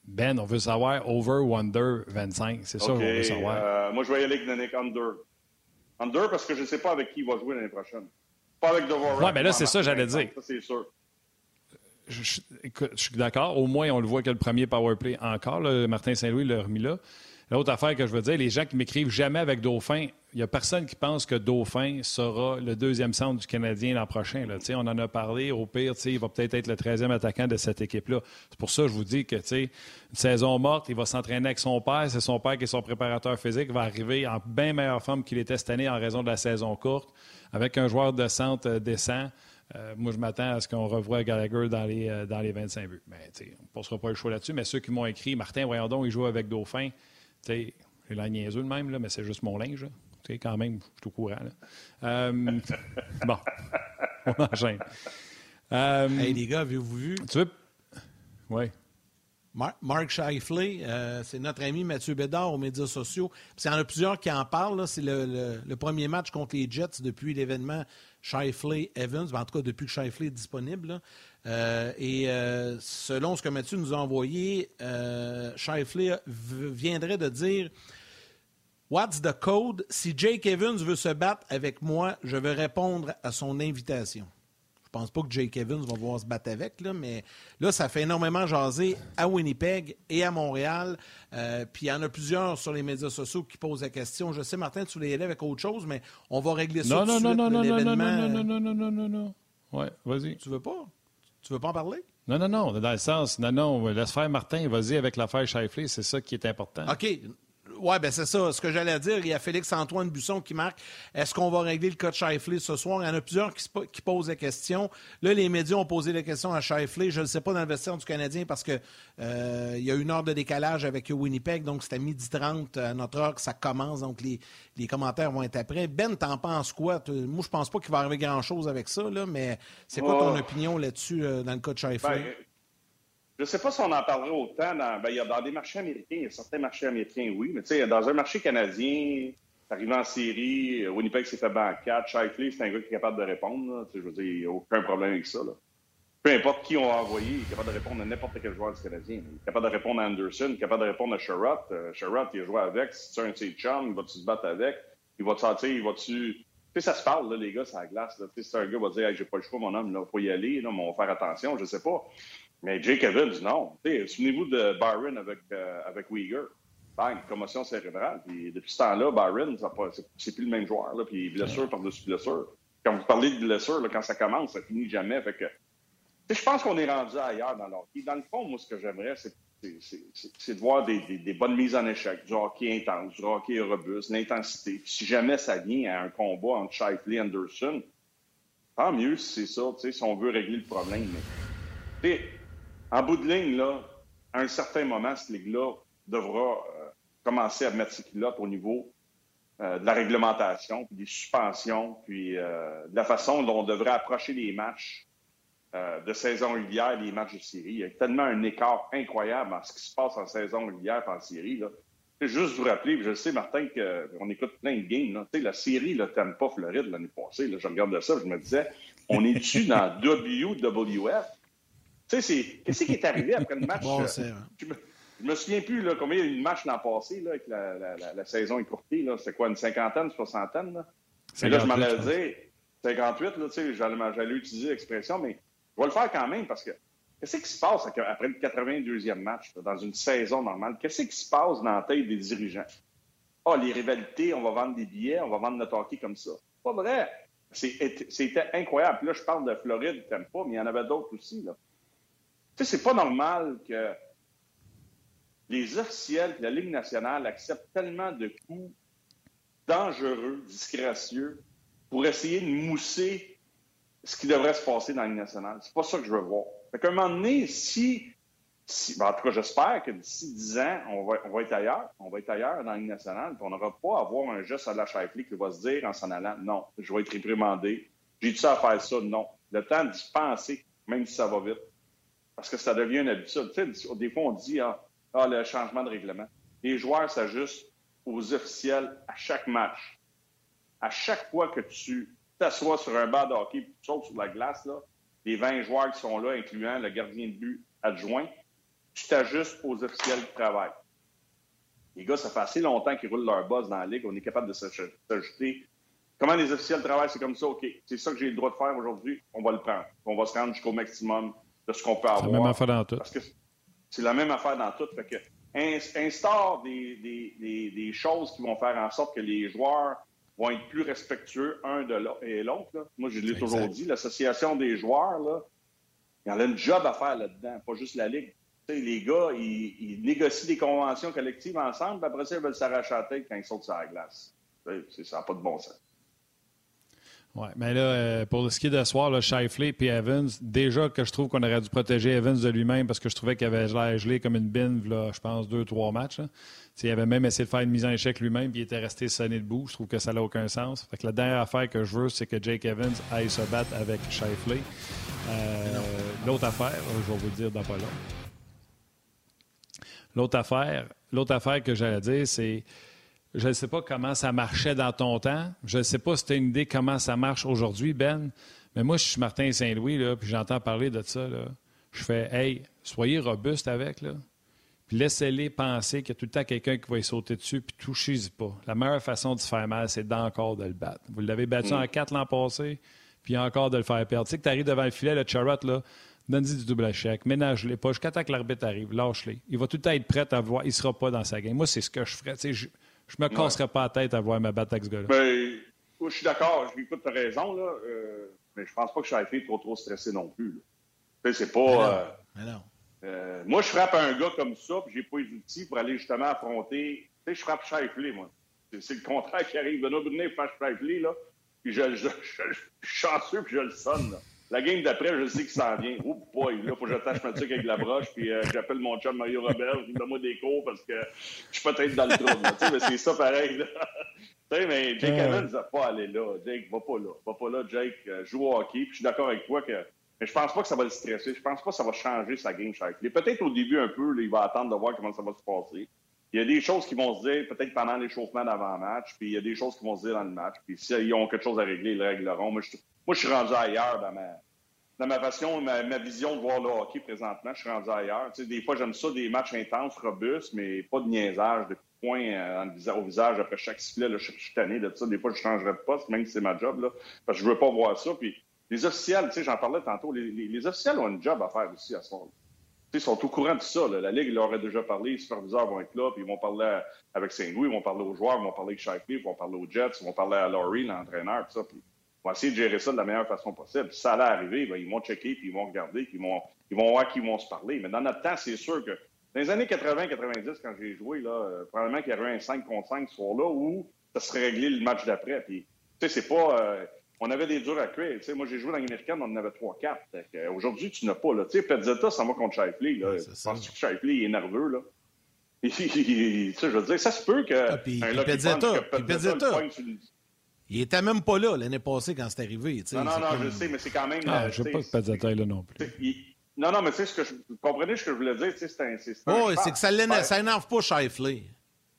ben, on veut savoir over ou under 25. C'est ça qu'on veut savoir. Euh, moi, je vais y aller avec under. Under parce que je ne sais pas avec qui il va jouer l'année prochaine. Pas avec Dvorak. Oui, mais là, c'est ça, j'allais dire. Ça, c'est sûr. Je, je, je suis d'accord. Au moins, on le voit que le premier powerplay encore. Martin Saint-Louis l'a remis là. L'autre affaire que je veux dire, les gens qui m'écrivent jamais avec Dauphin, il n'y a personne qui pense que Dauphin sera le deuxième centre du Canadien l'an prochain. On en a parlé. Au pire, il va peut-être être le 13e attaquant de cette équipe-là. C'est pour ça que je vous dis que une saison morte, il va s'entraîner avec son père. C'est son père qui est son préparateur physique. Va arriver en bien meilleure forme qu'il était cette année en raison de la saison courte, avec un joueur de centre euh, décent. Euh, moi, je m'attends à ce qu'on revoie Gallagher dans les, euh, dans les 25 buts. Mais, on ne passera pas le choix là-dessus. Mais ceux qui m'ont écrit, Martin, voyons il joue avec Dauphin sais, j'ai la niaiseux de même, là, mais c'est juste mon linge. Tu sais, quand même, je suis au courant. Euh, bon, on enchaîne. Euh, hey, les gars, avez-vous vu? Tu veux? Oui. Mark Shifley, euh, c'est notre ami Mathieu Bédard aux médias sociaux. Il y en a plusieurs qui en parlent. C'est le, premier match contre les Jets depuis l'événement Shifley-Evans, en tout cas depuis que Shifley est disponible. Euh, et euh, selon ce que Mathieu nous a envoyé, euh, Shifley viendrait de dire What's the code? Si Jake Evans veut se battre avec moi, je vais répondre à son invitation. Je pense pas que Jake Evans va vouloir se battre avec, là, mais là, ça fait énormément jaser à Winnipeg et à Montréal. puis il y en a plusieurs sur les médias sociaux qui posent la question. Je sais, Martin, tu voulais y aller avec autre chose, mais on va régler ça non, non, non, non, non, non, non, non, non, non, non, non, non, non. Ouais, vas-y. Tu veux pas? Tu veux pas en parler? Non, non, non. Dans le sens, non, non, laisse faire Martin, vas-y avec l'affaire Shifley, c'est ça qui est important. OK. Oui, ben c'est ça. Ce que j'allais dire, il y a Félix-Antoine Busson qui marque. Est-ce qu'on va régler le cas de Shifley ce soir? Il y en a plusieurs qui, qui, posent la question. Là, les médias ont posé la question à Shifley. Je ne sais pas dans le vestiaire du Canadien parce qu'il euh, y a une heure de décalage avec Winnipeg, donc c'est à midi 30 à notre heure que ça commence, donc les, les commentaires vont être après. Ben, t'en penses quoi? Moi, je pense pas qu'il va arriver grand-chose avec ça, là, mais c'est quoi ton opinion là-dessus euh, dans le cas de Shifley? Ben, je ne sais pas si on en parlerait autant. Dans, ben, y a dans des marchés américains, il y a certains marchés américains, oui, mais tu sais, dans un marché canadien, arrivé en série, Winnipeg s'est fait 4, Shifley, c'est un gars qui est capable de répondre. je veux dire, il n'y a aucun problème avec ça. Là. Peu importe qui on a envoyé, il est capable de répondre à n'importe quel joueur du Canadien. Il est capable de répondre à Anderson, il est capable de répondre à Sherrod. Uh, Sherrod, il a joué avec. Si tu un de ses chums, il va-tu se battre avec? Il va-tu sortir? Il va-tu... Tu sais, ça se parle, là, les gars, ça glace. Là. Si un gars va dire hey, j'ai pas le choix, mon homme, il faut y aller, là, mais on va faire attention, je sais pas. Mais Jake Evans, non. Souvenez-vous de Byron avec, euh, avec Uyghur. Bang, commotion cérébrale. Puis depuis ce temps-là, Byron, c'est plus le même joueur. Puis blessure par-dessus blessure. Quand vous parlez de blessure, quand ça commence, ça finit jamais. Fait je pense qu'on est rendu ailleurs dans l'hockey. Dans le fond, moi, ce que j'aimerais, c'est de voir des, bonnes mises en échec, du hockey intense, du hockey robuste, l'intensité. Si jamais ça vient à un combat entre Shifley et Anderson, tant mieux si c'est ça, si on veut régler le problème. Mais, en bout de ligne, là, à un certain moment, cette ligue-là devra euh, commencer à mettre ses culottes au niveau euh, de la réglementation, puis des suspensions, puis euh, de la façon dont on devrait approcher les matchs de saison régulière les matchs de série. Il y a tellement un écart incroyable en ce qui se passe en saison régulière et en série. Là. Juste vous rappeler, je sais, Martin, qu'on écoute plein de games. La série, t'aimes pas Floride l'année passée. Là, je regardais ça, je me disais, on est-tu dans WWF? Tu sais, qu'est-ce qui est arrivé après le match? Euh, je, me, me souviens plus là, combien il y a eu de matchs l'an passé là, avec la, la, la, saison écourtée. C'est quoi, une cinquantaine, une soixantaine? Là? Et là, je m'en allais dire 58, là, j'allais utiliser l'expression, mais je vais le faire quand même parce que qu'est-ce qui se passe après le 82e match dans une saison normale? Qu'est-ce qui se passe dans la tête des dirigeants? Ah, oh, les rivalités, on va vendre des billets, on va vendre notre hockey comme ça. Pas vrai. C'était incroyable. Puis là, je parle de Floride, t'aimes pas, mais il y en avait d'autres aussi. Là. Tu sais, c'est pas normal que les officiels de la Ligue nationale acceptent tellement de coups dangereux, disgracieux, pour essayer de mousser ce qui devrait se passer dans la Ligue nationale. C'est pas ça que je veux voir. Fait qu'à un moment donné, si, ben, en tout cas, j'espère que d'ici 10 ans, on va, on va être ailleurs, on va être ailleurs dans la Ligue nationale, puis on n'aura pas à avoir un geste à la Shifley qui va se dire en s'en allant, non, je vais être réprimandé. J'ai-tu ça à faire ça? Non. Le temps d'y penser, même si ça va vite parce que ça devient une habitude. Tu sais, des fois, on dit ah, ah, le changement de règlement. Les joueurs s'ajustent aux officiels à chaque match. À chaque fois que tu t'assois sur un banc de hockey tu sautes sur la glace, là, les 20 joueurs qui sont là, incluant le gardien de but adjoint, tu t'ajustes aux officiels qui travaillent. Les gars, ça fait assez longtemps qu'ils roulent leur boss dans la ligue. On est capable de s'ajouter. Comment les officiels travaillent, c'est comme ça, OK, c'est ça que j'ai le droit de faire aujourd'hui, on va le prendre. On va se rendre jusqu'au maximum de ce qu'on peut avoir. C'est la même affaire dans tout. Parce que c'est la même affaire dans tout. Fait que instaure des, des, des, choses qui vont faire en sorte que les joueurs vont être plus respectueux un de l'autre. Moi, je l'ai toujours dit, l'association des joueurs, là, il y en a une job à faire là-dedans, pas juste la Ligue. les gars, ils, négocient des conventions collectives ensemble, puis après ça, ils veulent s'arracher la tête quand ils sautent sur la glace. Ça n'a pas de bon sens. Oui, mais là, euh, pour ce qui est de soir, là, Shifley et Evans, déjà que je trouve qu'on aurait dû protéger Evans de lui-même parce que je trouvais qu'il avait l'air gelé comme une bine, là, je pense, deux, trois matchs. Il avait même essayé de faire une mise en échec lui-même puis il était resté sonné debout. Je trouve que ça n'a aucun sens. Fait que la dernière affaire que je veux, c'est que Jake Evans aille se battre avec Shifley. Euh, l'autre affaire, je vais vous le dire dans pas long. L'autre affaire, l'autre affaire que j'allais dire, c'est je ne sais pas comment ça marchait dans ton temps. Je ne sais pas si tu as une idée comment ça marche aujourd'hui, Ben. Mais moi, je suis Martin Saint-Louis, puis j'entends parler de ça. Là. Je fais Hey, soyez robuste avec, là. Puis laissez-les penser qu'il y a tout le temps quelqu'un qui va y sauter dessus, puis touchez-y pas. La meilleure façon de se faire mal, c'est d'encore de le battre. Vous l'avez battu mm. en quatre l'an passé, puis encore de le faire perdre. Tu sais que tu arrives devant le filet, le charrot, là, donne-y du double échec, ménage-les pas, jusqu'à temps que l'arbitre arrive, lâche-les. Il va tout le temps être prêt à voir, il ne sera pas dans sa game. Moi, c'est ce que je ferais. Tu sais, je me casserais pas la tête à voir ma battre avec ce gars-là. Ben, je suis d'accord. Écoute, tu as raison, là. Euh, mais je pense pas que je suis trop, trop stressé non plus. C'est pas. Euh, euh, moi, je frappe un gars comme ça, puis j'ai pas les outils pour aller justement affronter sais, je frappe Shifley, moi. C'est le contraire qui arrive. Benoît Brunet frappe Shifley, là. Puis je, je, je, je, suis chanceux que je le sonne, là. La game d'après, je sais que ça vient. Oh boy, là, faut que j'attache ma tuque avec la broche, puis euh, j'appelle mon chum Mario Robert, je donne-moi des cours parce que je suis peut-être dans le trou. Tu sais, mais c'est ça pareil, là. tu sais, mais Jake Evans n'a pas aller là. Jake, va pas là. Va pas là, Jake. Euh, joue au hockey, puis je suis d'accord avec toi que. Mais je pense pas que ça va le stresser. Je pense pas que ça va changer sa game chaque Peut-être au début un peu, là, il va attendre de voir comment ça va se passer. Il y a des choses qui vont se dire peut-être pendant l'échauffement d'avant-match, puis il y a des choses qui vont se dire dans le match. Puis s'ils ont quelque chose à régler, ils le régleront. Moi, je, moi, je suis rendu ailleurs dans ma, dans ma passion, ma, ma, vision de voir le hockey présentement. Je suis rendu ailleurs. Tu sais, des fois, j'aime ça, des matchs intenses, robustes, mais pas de niaisage, de points euh, au visage après chaque sifflet. Là, je, de ça. Des fois, je changerais de poste, même si c'est ma job, parce que je veux pas voir ça. Puis les officiels, tu sais, j'en parlais tantôt, les, les, les, officiels ont un job à faire aussi à ce moment ils sont au courant de ça. Là. La Ligue leur a déjà parlé, les superviseurs vont être là, puis ils vont parler avec Saint-Louis, ils vont parler aux joueurs, ils vont parler avec Shifley, ils vont parler aux Jets, ils vont parler à Laurie, l'entraîneur, tout ça. Puis ils vont essayer de gérer ça de la meilleure façon possible. Si ça allait arriver, ben, ils vont checker, puis ils vont regarder, puis ils vont, ils vont voir qui vont se parler. Mais dans notre temps, c'est sûr que dans les années 80-90, quand j'ai joué, là, euh, probablement qu'il y aurait un 5 contre 5 ce soir-là où ça serait réglé le match d'après. Puis, tu sais, c'est pas. Euh, on avait des durs à cuire. sais, moi, j'ai joué dans l'américaine, on en avait 3-4. Euh, aujourd'hui, tu n'as pas. Là. Tu sais, Pezzetta, ça va contre Shifley. Ouais, je pense que Shifley est nerveux. Là. tu sais, je veux dire, ça se peut que. Ah, puis, un puis Pezzetta, puis Pezzetta, il était même pas là l'année passée quand c'est arrivé. Non, non, non, comme... je sais, mais c'est quand même. Ah, je ne veux pas que Pezzetta est là non plus. Il... Non, non, mais tu sais, ce que je... vous comprenez ce que je voulais dire? C'est un. Oui, c'est que ça n'énerve pas Shifley.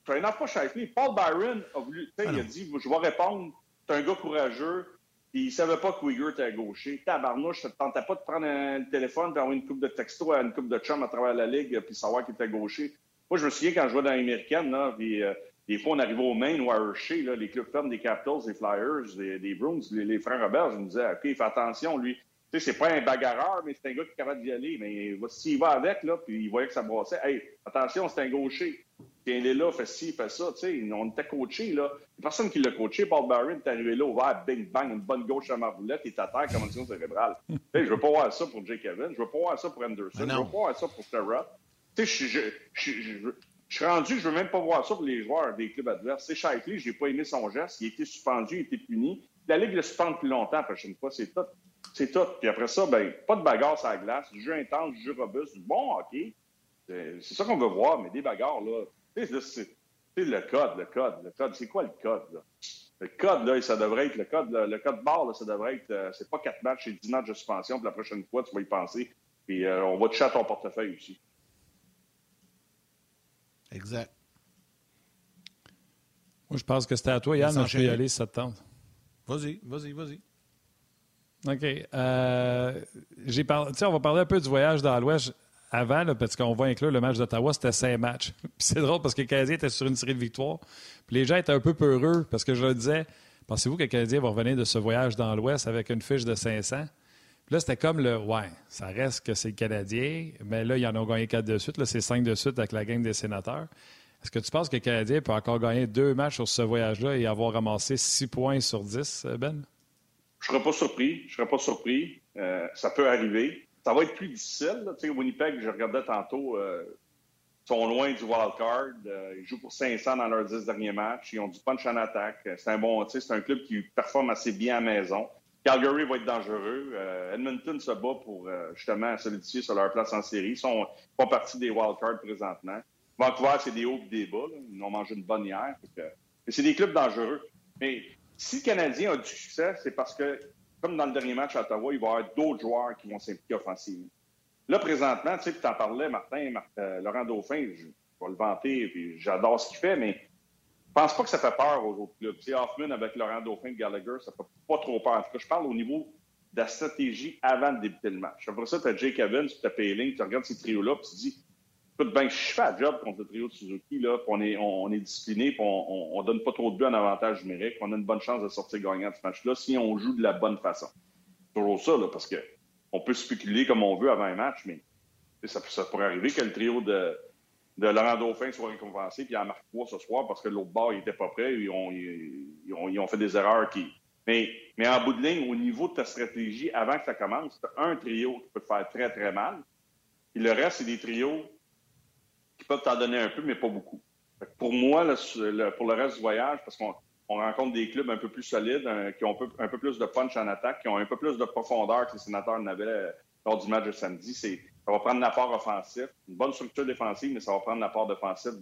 Ça n'énerve pas Shifley. Paul Byron a voulu. Ah, il a dit Je vais répondre, tu es un gars courageux puis il savait pas que Uyghur était gaucher. Tabarnouche, ça te tentait pas de prendre un téléphone et envoyer une coupe de texto à une coupe de chum à travers la ligue puis savoir qu'il était gaucher. Moi, je me souviens quand je jouais dans l'américaine, puis euh, des fois, on arrivait au Maine ou à Hershey, là, les clubs fermes des Capitals, des Flyers, des, des Bruins, les, les, frères Robert, je me disais, OK, fais attention, lui. Tu sais, c'est pas un bagarreur, mais c'est un gars qui est capable d'y aller. Mais s'il va avec, là, puis il voyait que ça brassait, hey, attention, c'est un gaucher. Tiens, il est là, fait ci, fait ça. Tu sais, on était coachés, là. Personne qui l'a coaché. Paul Barron est arrivé là, ouvert, bing, bang, une bonne gauche à Marboulette, il est à terre, commotion cérébrale. sais, je veux pas voir ça pour Jake Evans, je veux pas voir ça pour Anderson, je veux pas voir ça pour. Tu sais, je, je, je, je, suis rendu, je veux même pas voir ça pour les joueurs des clubs adverses. C'est Shifley, j'ai pas aimé son geste, il a été suspendu, il a été puni. La Ligue le suspend plus longtemps la prochaine fois, c'est tout. C'est tout. Puis après ça, ben, pas de bagarre sur la glace, du jeu intense, du jeu robuste, du bon hockey. C'est ça qu'on veut voir, mais des bagarres, là, c'est le code, le code, le code. C'est quoi le code, là? Le code, là, ça devrait être, le code, le, le code barre, là, ça devrait être, euh, c'est pas quatre matchs, c'est dix matchs de suspension, puis la prochaine fois, tu vas y penser, puis euh, on va toucher à ton portefeuille aussi. Exact. Moi, je pense que c'était à toi, Yann, je peux y aller si ça te tente. Vas-y, vas-y, vas-y. OK. Euh, j'ai parlé, on va parler un peu du voyage dans l'Ouest avant, là, parce qu'on va inclure le match d'Ottawa, c'était cinq matchs. c'est drôle parce que le Canadien était sur une série de victoires. Puis les gens étaient un peu peureux parce que je leur disais Pensez-vous que le Canadien va revenir de ce voyage dans l'Ouest avec une fiche de 500 Puis là, c'était comme le Ouais, ça reste que c'est le Canadien, mais là, ils en ont gagné quatre de suite. Là, c'est cinq de suite avec la game des sénateurs. Est-ce que tu penses que le Canadien peut encore gagner deux matchs sur ce voyage-là et avoir ramassé six points sur dix, Ben? Je ne serais pas surpris. Je serais pas surpris. Euh, ça peut arriver ça va être plus difficile. Winnipeg, je regardais tantôt, euh, sont loin du wild card. Euh, ils jouent pour 500 dans leurs 10 derniers matchs. Ils ont du punch en attaque. C'est un bon, tu c'est un club qui performe assez bien à maison. Calgary va être dangereux. Euh, Edmonton se bat pour euh, justement solidifier sur leur place en série. Ils sont pas partie des wild cards présentement. Vancouver, c'est des hauts et des bas. Là. Ils ont mangé une bonne hier. C'est des clubs dangereux. Mais si le Canadien a du succès, c'est parce que comme dans le dernier match à Ottawa, il va y avoir d'autres joueurs qui vont s'impliquer offensivement. Là, présentement, tu sais, tu en parlais, Martin, euh, Laurent Dauphin, je, vais le vanter, puis j'adore ce qu'il fait, mais je pense pas que ça fait peur aux autres clubs. Tu sais, Hoffman avec Laurent Dauphin, Gallagher, ça fait pas trop peur. En tout cas, je parle au niveau de la stratégie avant de débuter le match. Après ça, tu as Jake Evans, tu as Payling, tu regardes ces trios-là, puis tu te dis, écoute, ben, je fais le job contre le trio de Suzuki, là, on est, on, est discipliné, puis on, on, donne pas trop de buts en avantage numérique, on a une bonne chance de sortir gagnant de ce match-là si on joue de la bonne façon. Toujours ça, là, parce que on peut spéculer comme on veut avant un match, mais ça, ça pourrait arriver que le trio de, de Laurent Dauphin soit récompensé, puis en marque trois ce soir parce que l'autre bord, il était pas prêt, ils ont, ils, ont, ils ont fait des erreurs qui. Mais, mais en bout de ligne, au niveau de ta stratégie, avant que ça commence, tu un trio qui peut te faire très, très mal. Puis le reste, c'est des trios qui peuvent t'en donner un peu, mais pas beaucoup. Pour moi, pour le reste du voyage, parce qu'on rencontre des clubs un peu plus solides, qui ont un peu, plus de punch en attaque, qui ont un peu plus de profondeur que les sénateurs n'avaient euh, lors du match de samedi. Ça va prendre l'apport offensif, une bonne structure défensive, mais ça va prendre l'apport offensif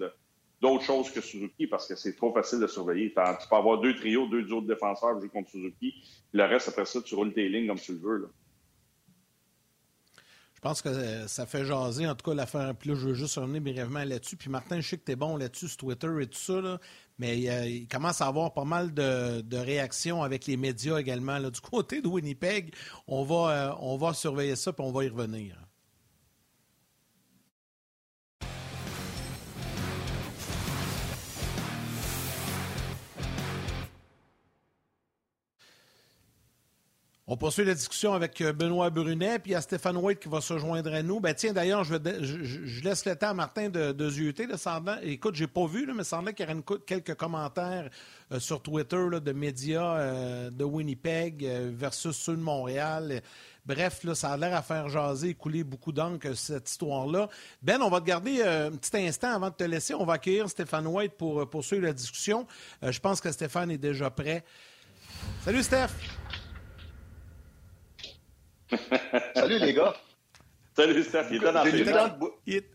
d'autres choses que Suzuki parce que c'est trop facile de surveiller. Tu peux avoir deux trios, deux duos de défenseurs jouer contre Suzuki. Le reste, après ça, tu roules tes lignes comme tu le veux. Je pense que euh, ça fait jaser, en tout cas, l'affaire. Puis là, je veux juste revenir brièvement là-dessus. Puis Martin, je sais que tu es bon là-dessus sur Twitter et tout ça, mais il commence à avoir pas mal de, réactions avec les médias également. Du côté de Winnipeg, euh, on va surveiller ça puis on va y revenir. On poursuit la discussion avec euh, Benoît Brunet, puis il y a Stéphane White qui va se joindre à nous. Ben tiens, d'ailleurs, je, laisse le temps à Martin de, de zioter. Là, semblant, écoute, j'ai pas vu, là, mais semblait qu'il y aurait quelques commentaires euh, sur Twitter de médias euh, de Winnipeg versus ceux de Montréal. Bref, ça a l'air à faire jaser et couler beaucoup d'encre, cette histoire-là. Ben, on va te garder un petit instant avant de te laisser. On va accueillir Stéphane White pour poursuivre la discussion. je pense que Stéphane est déjà prêt. Salut, Steph! Salut les gars. Salut Steph, il est dans le Il est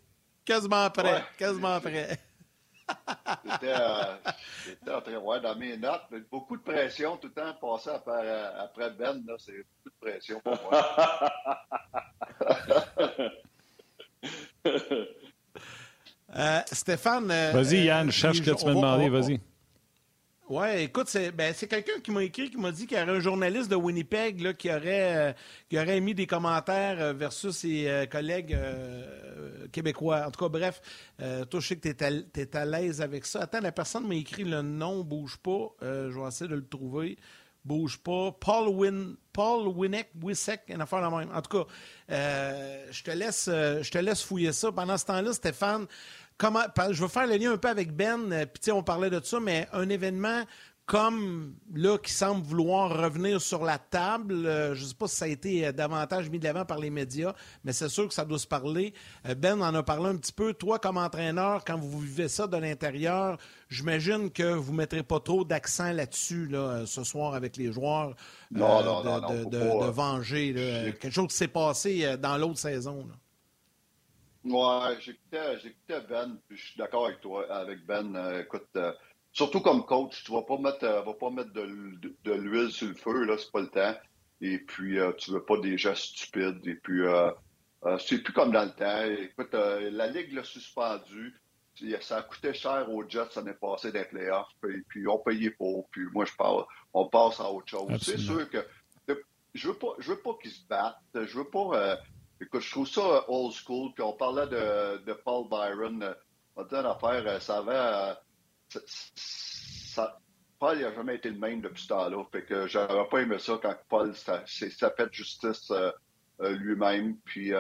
quasiment prêt, quasiment prêt. J'étais euh, en train de voir dans mes notes. Beaucoup de pression tout le temps passé après, euh, après Ben. C'est beaucoup de pression pour moi. euh, Stéphane. Euh, vas-y, Yann, je cherche ce que tu m'as demandé. Vas-y. Oui, écoute, c'est ben, quelqu'un qui m'a écrit, qui m'a dit qu'il y aurait un journaliste de Winnipeg là, qui, aurait, euh, qui aurait émis des commentaires euh, versus ses euh, collègues québécois. En tout cas, bref, toi, je sais que tu es, à l'aise avec ça. Attends, la personne m'a écrit le nom, bouge pas. je vais essayer de le trouver. Bouge pas. Paul Win, Paul Winnick, Wissek, une affaire la même. En tout cas, je te laisse, je te laisse fouiller ça. Pendant ce temps-là, Stéphane, je veux faire le lien un peu avec Ben, euh, puis on parlait de ça, mais un événement comme là qui semble vouloir revenir sur la table, euh, je ne sais pas si ça a été euh, davantage mis de l'avant par les médias, mais c'est sûr que ça doit se parler. ben en a parlé un petit peu. Toi, comme entraîneur, quand vous vivez ça de l'intérieur, j'imagine que vous ne mettrez pas trop d'accent là-dessus là, ce soir avec les joueurs de, venger quelque chose qui s'est passé dans l'autre saison. Ouais, j'écoutais Ben, puis je suis d'accord avec toi, avec Ben. Euh, écoute, euh, surtout comme coach, tu vas pas mettre, euh, vas pas mettre de, de, l'huile sur le feu, là, c'est pas le temps. Et puis, tu veux pas des gestes stupides. Et puis, c'est plus comme dans le temps. Écoute, la Ligue l'a suspendu. Ça a coûté cher aux Jets l'année passée des playoffs. Puis, puis on payait pour. Puis moi, je parle, on passe à autre chose. C'est sûr que je veux pas, je veux pas qu'ils se battent. Je veux pas Écoute, je trouve ça old school. Puis on parlait de, Paul Byron. On dit une affaire, euh, ça avait. Euh, Paul n'a jamais été le même depuis ce temps-là. Fait que j'aurais pas aimé ça quand Paul s'est fait justice euh, lui-même. Puis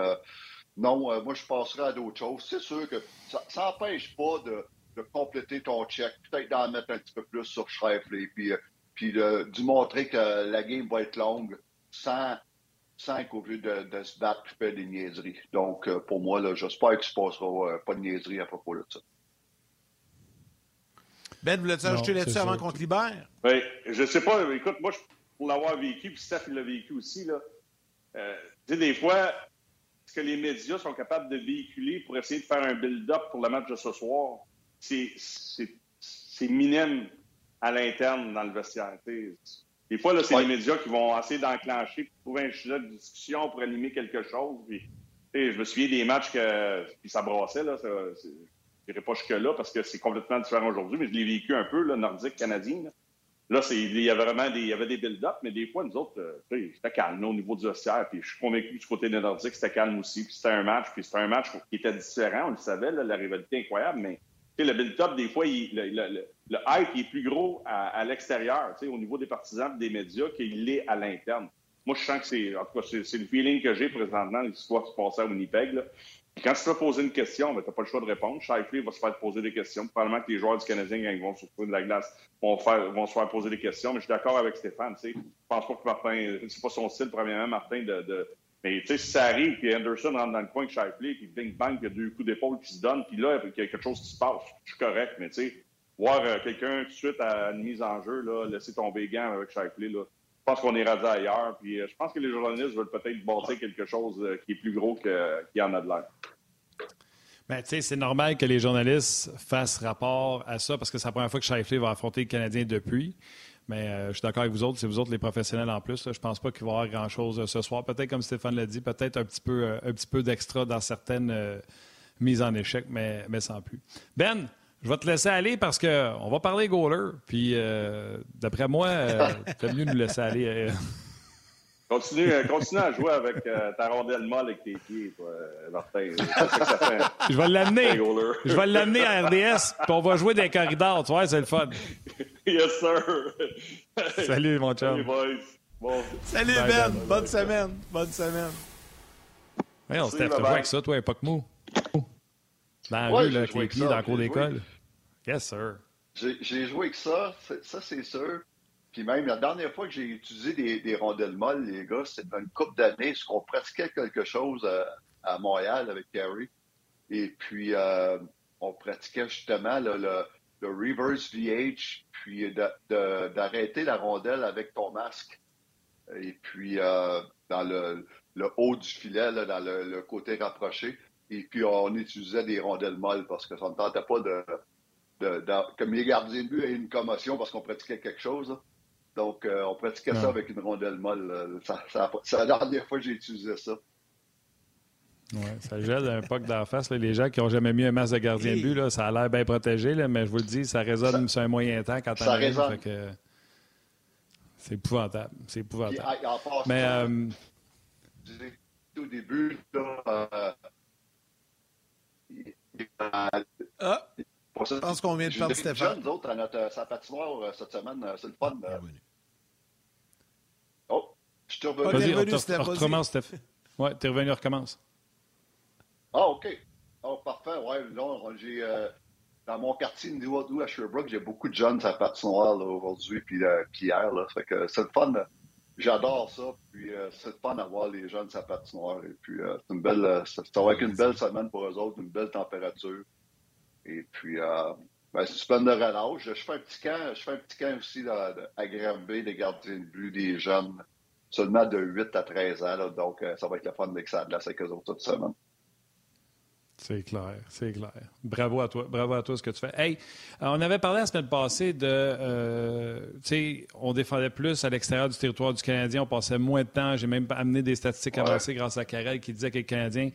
non, moi je passerai à d'autres choses. C'est sûr que ça n'empêche pas de, compléter ton check, peut-être d'en mettre un petit peu plus sur Schreifler, puis, puis de, de montrer que la game va être longue sans cinq au lieu de, se battre et faire des niaiseries. Donc, euh, pour moi, j'espère qu'il ne se passera euh, pas de niaiseries à propos de ça. Ben, voulais-tu ajouter là-dessus avant qu'on te libère? Oui, je sais pas. Écoute, moi, pour l'avoir vécu, puis Steph l'a vécu aussi, là, euh, tu sais, des fois, ce que les médias sont capables de véhiculer pour essayer de faire un build-up pour le match de ce soir, c'est minime à l'interne dans le vestiaire. Des fois, là, c'est les médias qui vont essayer d'enclencher, pour trouver un sujet de discussion pour animer quelque chose. Puis, je me souviens des matchs que puis ça brassait. Là, je n'irai pas jusque-là parce que c'est complètement différent aujourd'hui, mais je l'ai vécu un peu, là, nordique, canadien. Là, il y avait vraiment des, il y avait des build-up, mais des fois, nous autres, euh, c'était calme au niveau du vestiaire. Puis je suis convaincu du côté des Nordiques, c'était calme aussi. Puis c'était un match, puis c'était un match qui était différent, on le savait, la rivalité incroyable, mais le build-up, des fois, le, hype est plus gros à, l'extérieur, au niveau des partisans des médias qu'il l'est à l'interne. Moi, je sens que c'est, en tout cas, c'est, le feeling que j'ai présentement, l'histoire qui se passait à Winnipeg. quand tu te poser une question, ben, tu n'as pas le choix de répondre. Shifley va se faire poser des questions. Probablement que les joueurs du Canadien, quand ils vont le de la glace, vont se faire poser des questions. Mais je suis d'accord avec Stéphane. Je pense pas que Martin, c'est pas son style, premièrement, Martin, de, Mais tu sais, si ça arrive, puis Anderson rentre dans le coin que Shifley, puis bing bang, il y a deux coups d'épaule qui se donnent, puis là, il y a quelque chose qui se passe. Je suis correct, mais tu sais, voir euh, quelqu'un tout de suite à une mise en jeu, là, laisser tomber gants avec Shifley, là, je pense qu'on est rendu ailleurs. Puis euh, je pense que les journalistes veulent peut-être bâtir quelque chose euh, qui est plus gros qu'il y en a de l'air. Ben, c'est normal que les journalistes fassent rapport à ça parce que c'est la première fois que Shifley va affronter le Canadien depuis. Mais euh, je suis d'accord avec vous autres, c'est vous autres les professionnels en plus. Je Je pense pas qu'il va y avoir grand-chose euh, ce soir. Peut-être, comme Stéphane l'a dit, peut-être un petit peu, euh, un petit peu d'extra dans certaines mises en échec, mais, mais sans plus. Ben, je vais te laisser aller parce qu'on va parler goaler. Puis, d'après moi, c'est mieux de nous laisser aller. Continue, continue à jouer avec ta rondelle molle avec tes pieds, Martin. Je vais l'amener. Je vais l'amener à RDS, puis on va jouer des corridors. Tu vois, c'est le fun. Yes, sir. Salut, mon chum. Salut, boys. Bon. Salut, Ben. Bonne semaine. Bonne semaine. Ouais, on s'était fait avec ça, toi, époque mou. Dans la rue, là, avec les pieds dans cours d'école. Yes, sir. J'ai joué avec ça, ça, c'est sûr. Puis même, la dernière fois que j'ai utilisé des, des, rondelles molles, les gars, c'était une couple d'années, parce qu'on pratiquait quelque chose à, à, Montréal avec Gary. Et puis, euh, on pratiquait justement là, le, le reverse VH, puis d'arrêter la rondelle avec ton masque. Et puis euh, dans le, haut du filet, dans le, côté rapproché. Et puis on utilisait des rondelles molles parce que ça ne tentait pas de, de, Comme les gardiens de but aient une commotion parce qu'on pratiquait quelque chose. Donc euh, on pratiquait ça avec une rondelle molle. C'est la dernière fois que j'ai utilisé ça. Oui, ça gèle un poc d'en face. Les gens qui n'ont jamais mis un masque de gardien de but, là, ça a l'air bien protégé, là, mais je vous le dis, ça résonne sur un moyen temps quand on arrive. Que... C'est épouvantable. C'est épouvantable. mais. Euh... Au début, là, euh... ah, je pense qu'on vient de perdre Stéphane. Nous autres, à notre sa patinoire euh, cette semaine, euh, c'est le fun. Euh... Oh, je suis revenu. Vas-y, on, recommence, Steph. Ouais, t'es revenu, on recommence. Ah, OK. Oh, parfait. Ouais, j'ai. Euh, dans mon quartier de à Sherbrooke, j'ai beaucoup de jeunes à patinoire aujourd'hui puis, euh, hier. Là. Fait que c'est le fun. J'adore ça. Puis euh, c'est fun d'avoir les jeunes à patinoire. Et puis c'est une belle. ça, va être une belle semaine pour eux autres, une belle température. Et puis ben, c'est une semaine de relâche. Je fais un petit camp, je fais un petit camp aussi à Granby, des gardiens de but, des jeunes, seulement de 8 à 13 ans. Donc ça va être le fun avec ça de la avec eux autres cette semaine. C'est clair, c'est clair. Bravo à toi, bravo à toi ce que tu fais. Hey, euh, on avait parlé la semaine passée de, euh, tu sais, on défendait plus à l'extérieur du territoire du Canadien, on passait moins de temps. J'ai même amené des statistiques avancées grâce à Karel qui disait que les Canadiens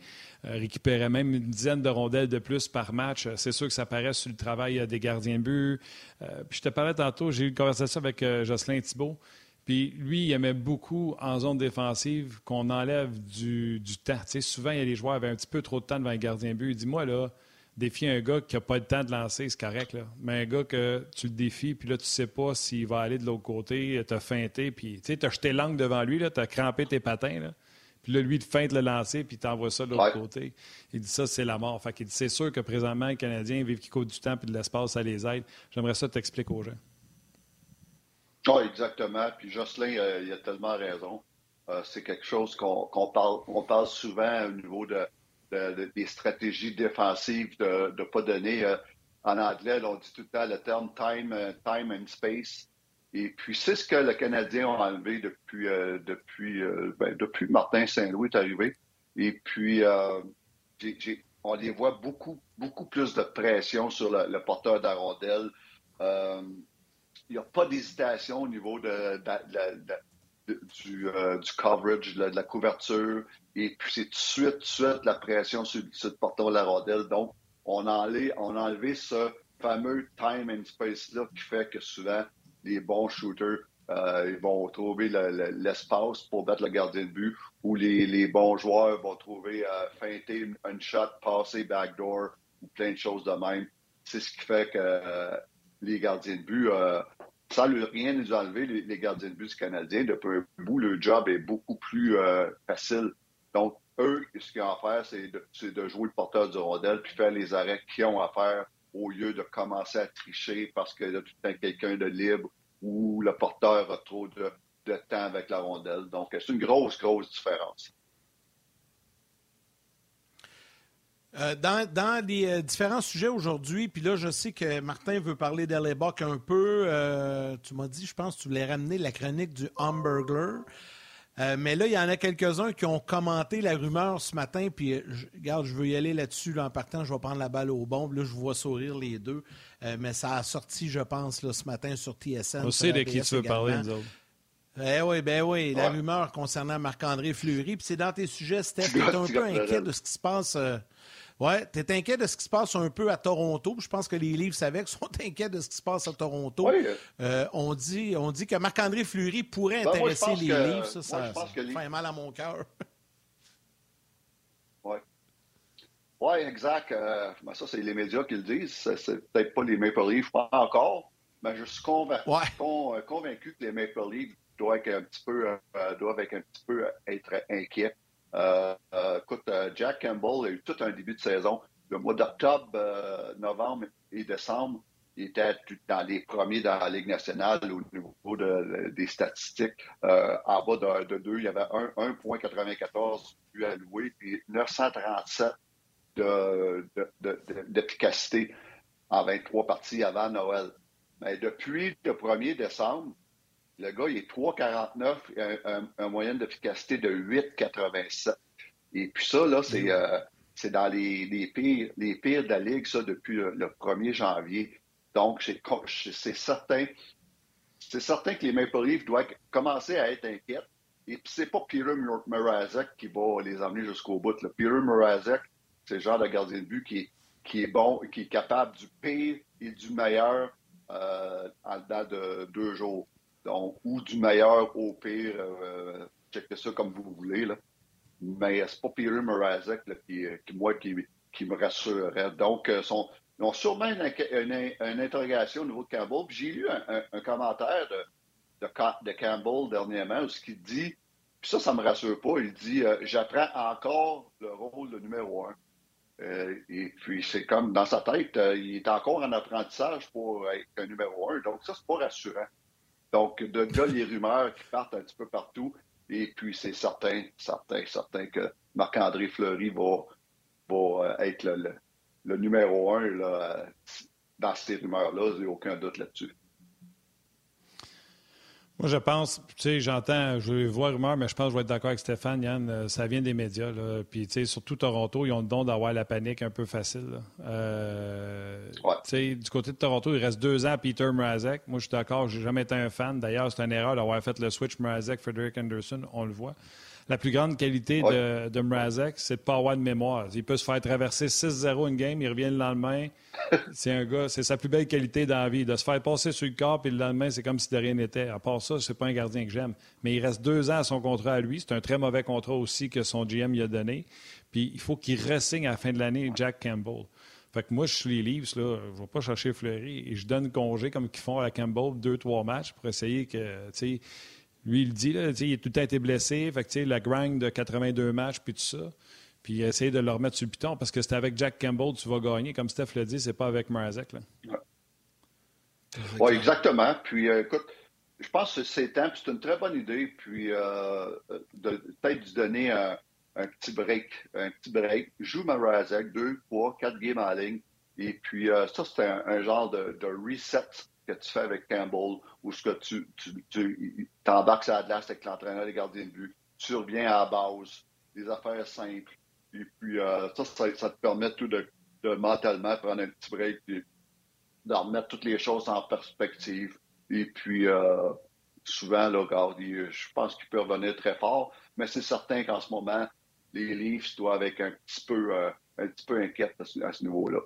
euh, récupéraient même une dizaine de rondelles de plus par match. C'est sûr que ça paraît sur le travail des gardiens de but. puis je te parlais tantôt, j'ai eu une conversation avec Jocelyn Thibault. Puis lui, il aimait beaucoup en zone défensive qu'on enlève du, temps. Tu sais, souvent, il y a des joueurs qui avaient un petit peu trop de temps devant un gardien but. Il dit Moi, là, défier un gars qui n'a pas le temps de lancer, c'est correct. Là. Mais un gars que tu le défies, puis là, tu sais pas s'il va aller de l'autre côté, t'as feinté, puis tu as jeté l'angle devant lui, tu as crampé tes patins. Là. Puis là, lui, il feinte le lancer, puis t'envoies ça de l'autre côté. Il dit ça, c'est la mort. Fait qu'il dit c'est sûr que présentement, les Canadiens vivent qui coûte du temps puis de l'espace, à les aide. J'aimerais ça t'expliquer aux gens. Oui, exactement. Puis Jocelyn, euh, il a tellement raison. Euh, c'est quelque chose qu'on parle, on parle souvent au niveau de, des stratégies défensives de ne pas donner. Euh, en anglais, on dit tout le temps le terme time, time and space. Et puis, c'est ce que le Canadien a enlevé depuis, depuis, ben, depuis Martin Saint-Louis est arrivé. Et puis, on les voit beaucoup, beaucoup plus de pression sur le, porteur d'arondelle il n'y a pas d'hésitation au niveau de, du, euh, du, coverage, de la, couverture. Et puis, c'est tout de suite, tout de suite la pression sur, sur le porteur de la rondelle. Donc, on a, enlevé, on ce fameux time and space-là qui fait que souvent, les bons shooters euh, vont trouver l'espace pour battre le gardien de but ou les, les bons joueurs vont trouver euh, feinter une, shot, passer backdoor ou plein de choses de même. C'est ce qui fait que euh, les gardiens de but euh, sans rien nous enlever, les, gardiens de but canadiens, depuis un bout, le job est beaucoup plus euh, facile. Donc, eux, ce qu'ils ont à faire, c'est de, jouer le porteur du rondelle puis faire les arrêts qu'ils ont à faire au lieu de commencer à tricher parce qu'il y a tout le temps quelqu'un de libre ou le porteur a trop de, temps avec la rondelle. Donc, c'est une grosse, grosse différence. Euh, dans, les euh, différents sujets aujourd'hui, puis là, je sais que Martin veut parler d'Alebok un peu. Euh, tu m'as dit, je pense, que tu voulais ramener la chronique du Hamburglar. mais là, il y en a quelques-uns qui ont commenté la rumeur ce matin, puis regarde, je veux y aller là-dessus. en partant, je vais prendre la balle au bon. Là, je vois sourire les deux. mais ça a sorti, je pense, là, ce matin sur TSN. On sait de qui tu veux parler, nous autres. Eh oui, ben oui, la rumeur concernant Marc-André Fleury. Puis c'est dans tes sujets, Steph, tu es un peu inquiet de ce qui se passe oui, tu es inquiet de ce qui se passe un peu à Toronto. Je pense que les livres savaient qu'ils sont inquiets de ce qui se passe à Toronto. Euh, on, dit, on dit que Marc-André Fleury pourrait ben, intéresser les livres. Ça, ça, fait mal à mon cœur. Oui. Oui, exact. Euh, ben, ça, c'est les médias qui le disent. C'est peut-être pas les Maple Leafs, pas encore. Mais je suis euh, convaincu, que les Maple Leafs doivent être un petit peu, doivent être un petit peu être inquiets euh, euh, écoute, euh, Jack Campbell a eu tout un début de saison. Le mois d'octobre, novembre et décembre, il était dans les premiers dans la Ligue nationale au niveau des statistiques. en bas de, deux, il y avait 1,94 buts alloués puis 937 d'efficacité en 23 parties avant Noël. Mais depuis le 1er décembre, le gars, il est 3,49 et un, un, moyenne d'efficacité de 8,87. Et puis ça, là, c'est, euh, dans les, pires, de la Ligue, ça, depuis le, 1er janvier. Donc, c'est, certain certain que les Maple Leafs doivent commencer à être inquiets. Et puis, c'est pas Peter Mrazek qui va les emmener jusqu'au bout. Là. Peter Mrazek, c'est le genre de gardien de but qui, qui est bon, qui est capable du pire et du meilleur euh, en dedans de deux jours ou du meilleur au pire, euh, checkez ça comme vous voulez. Là. Mais c'est pas Peter Mrazek qui, moi, qui, me rassurerait. Donc, euh, son, ils ont sûrement une, interrogation au niveau de Campbell. J'ai lu un, commentaire de, Campbell dernièrement où ce qu'il dit, ça, ça me rassure pas, il dit euh, J'apprends encore le rôle de numéro un. et puis, c'est comme dans sa tête, il est encore en apprentissage pour être un numéro un. Donc, ça, c'est pas rassurant. Donc, de là, les rumeurs qui partent un petit peu partout. Et puis, c'est certain, certain, certain que Marc-André Fleury va, euh, être le, numéro un là, dans ces rumeurs-là. A aucun doute là-dessus. Moi, je pense, tu sais, j'entends, je voir rumeur, mais je pense que je vais être d'accord avec Stéphane, Yann, euh, ça vient des médias. Là. Puis, tu sais, surtout Toronto, ils ont le don d'avoir la panique un peu facile. Euh, tu sais, du côté de Toronto, il reste deux ans à Peter Mrazek. Moi, je suis d'accord, j'ai jamais été un fan. D'ailleurs, c'est une erreur d'avoir fait le switch Mrazek, Frederick Anderson, on le voit la plus grande qualité de, de Mrazek, c'est de pas avoir de mémoire. Il peut se faire traverser 6-0 une game, il revient le lendemain. C'est un gars, c'est sa plus belle qualité dans la vie. De se faire passer sur le corps, puis le lendemain, c'est comme si de rien n'était. À part ça, c'est pas un gardien que j'aime. Mais il reste deux ans à son contrat à lui. C'est un très mauvais contrat aussi que son GM lui a donné. Puis il faut qu'il ressigne à la fin de l'année Jack Campbell. Fait que moi, je suis les livres, là, je ne vais pas chercher Fleury et je donne congé comme qu'ils font à Campbell, deux, trois matchs pour essayer que, tu sais, lui, il dit, là, il a tout le temps été blessé. Fait que, la grind de 82 matchs, puis tout ça. Puis essayer de le remettre sur le piton parce que c'est avec Jack Campbell que tu vas gagner. Comme Steph l'a dit, c'est pas avec Marazek. Oui, exactement. Puis euh, écoute, je pense que c'est temps, c'est une très bonne idée. Puis euh, de peut-être donner un, petit break. Un petit break. Joue Marazek, deux, trois, quatre games en ligne. Et puis euh, ça, c'est un, genre de reset que tu fais avec Campbell ou ce que tu, tu, t'embarques à la avec l'entraîneur des gardiens de but, tu reviens à la base, des affaires simples. Et puis, euh, ça, ça, te permet tout de, de, mentalement prendre un petit break et de remettre toutes les choses en perspective. Et puis, euh, souvent, là, je pense qu'il peut revenir très fort, mais c'est certain qu'en ce moment, les Leafs doivent être un petit peu, euh, un petit peu à ce niveau-là.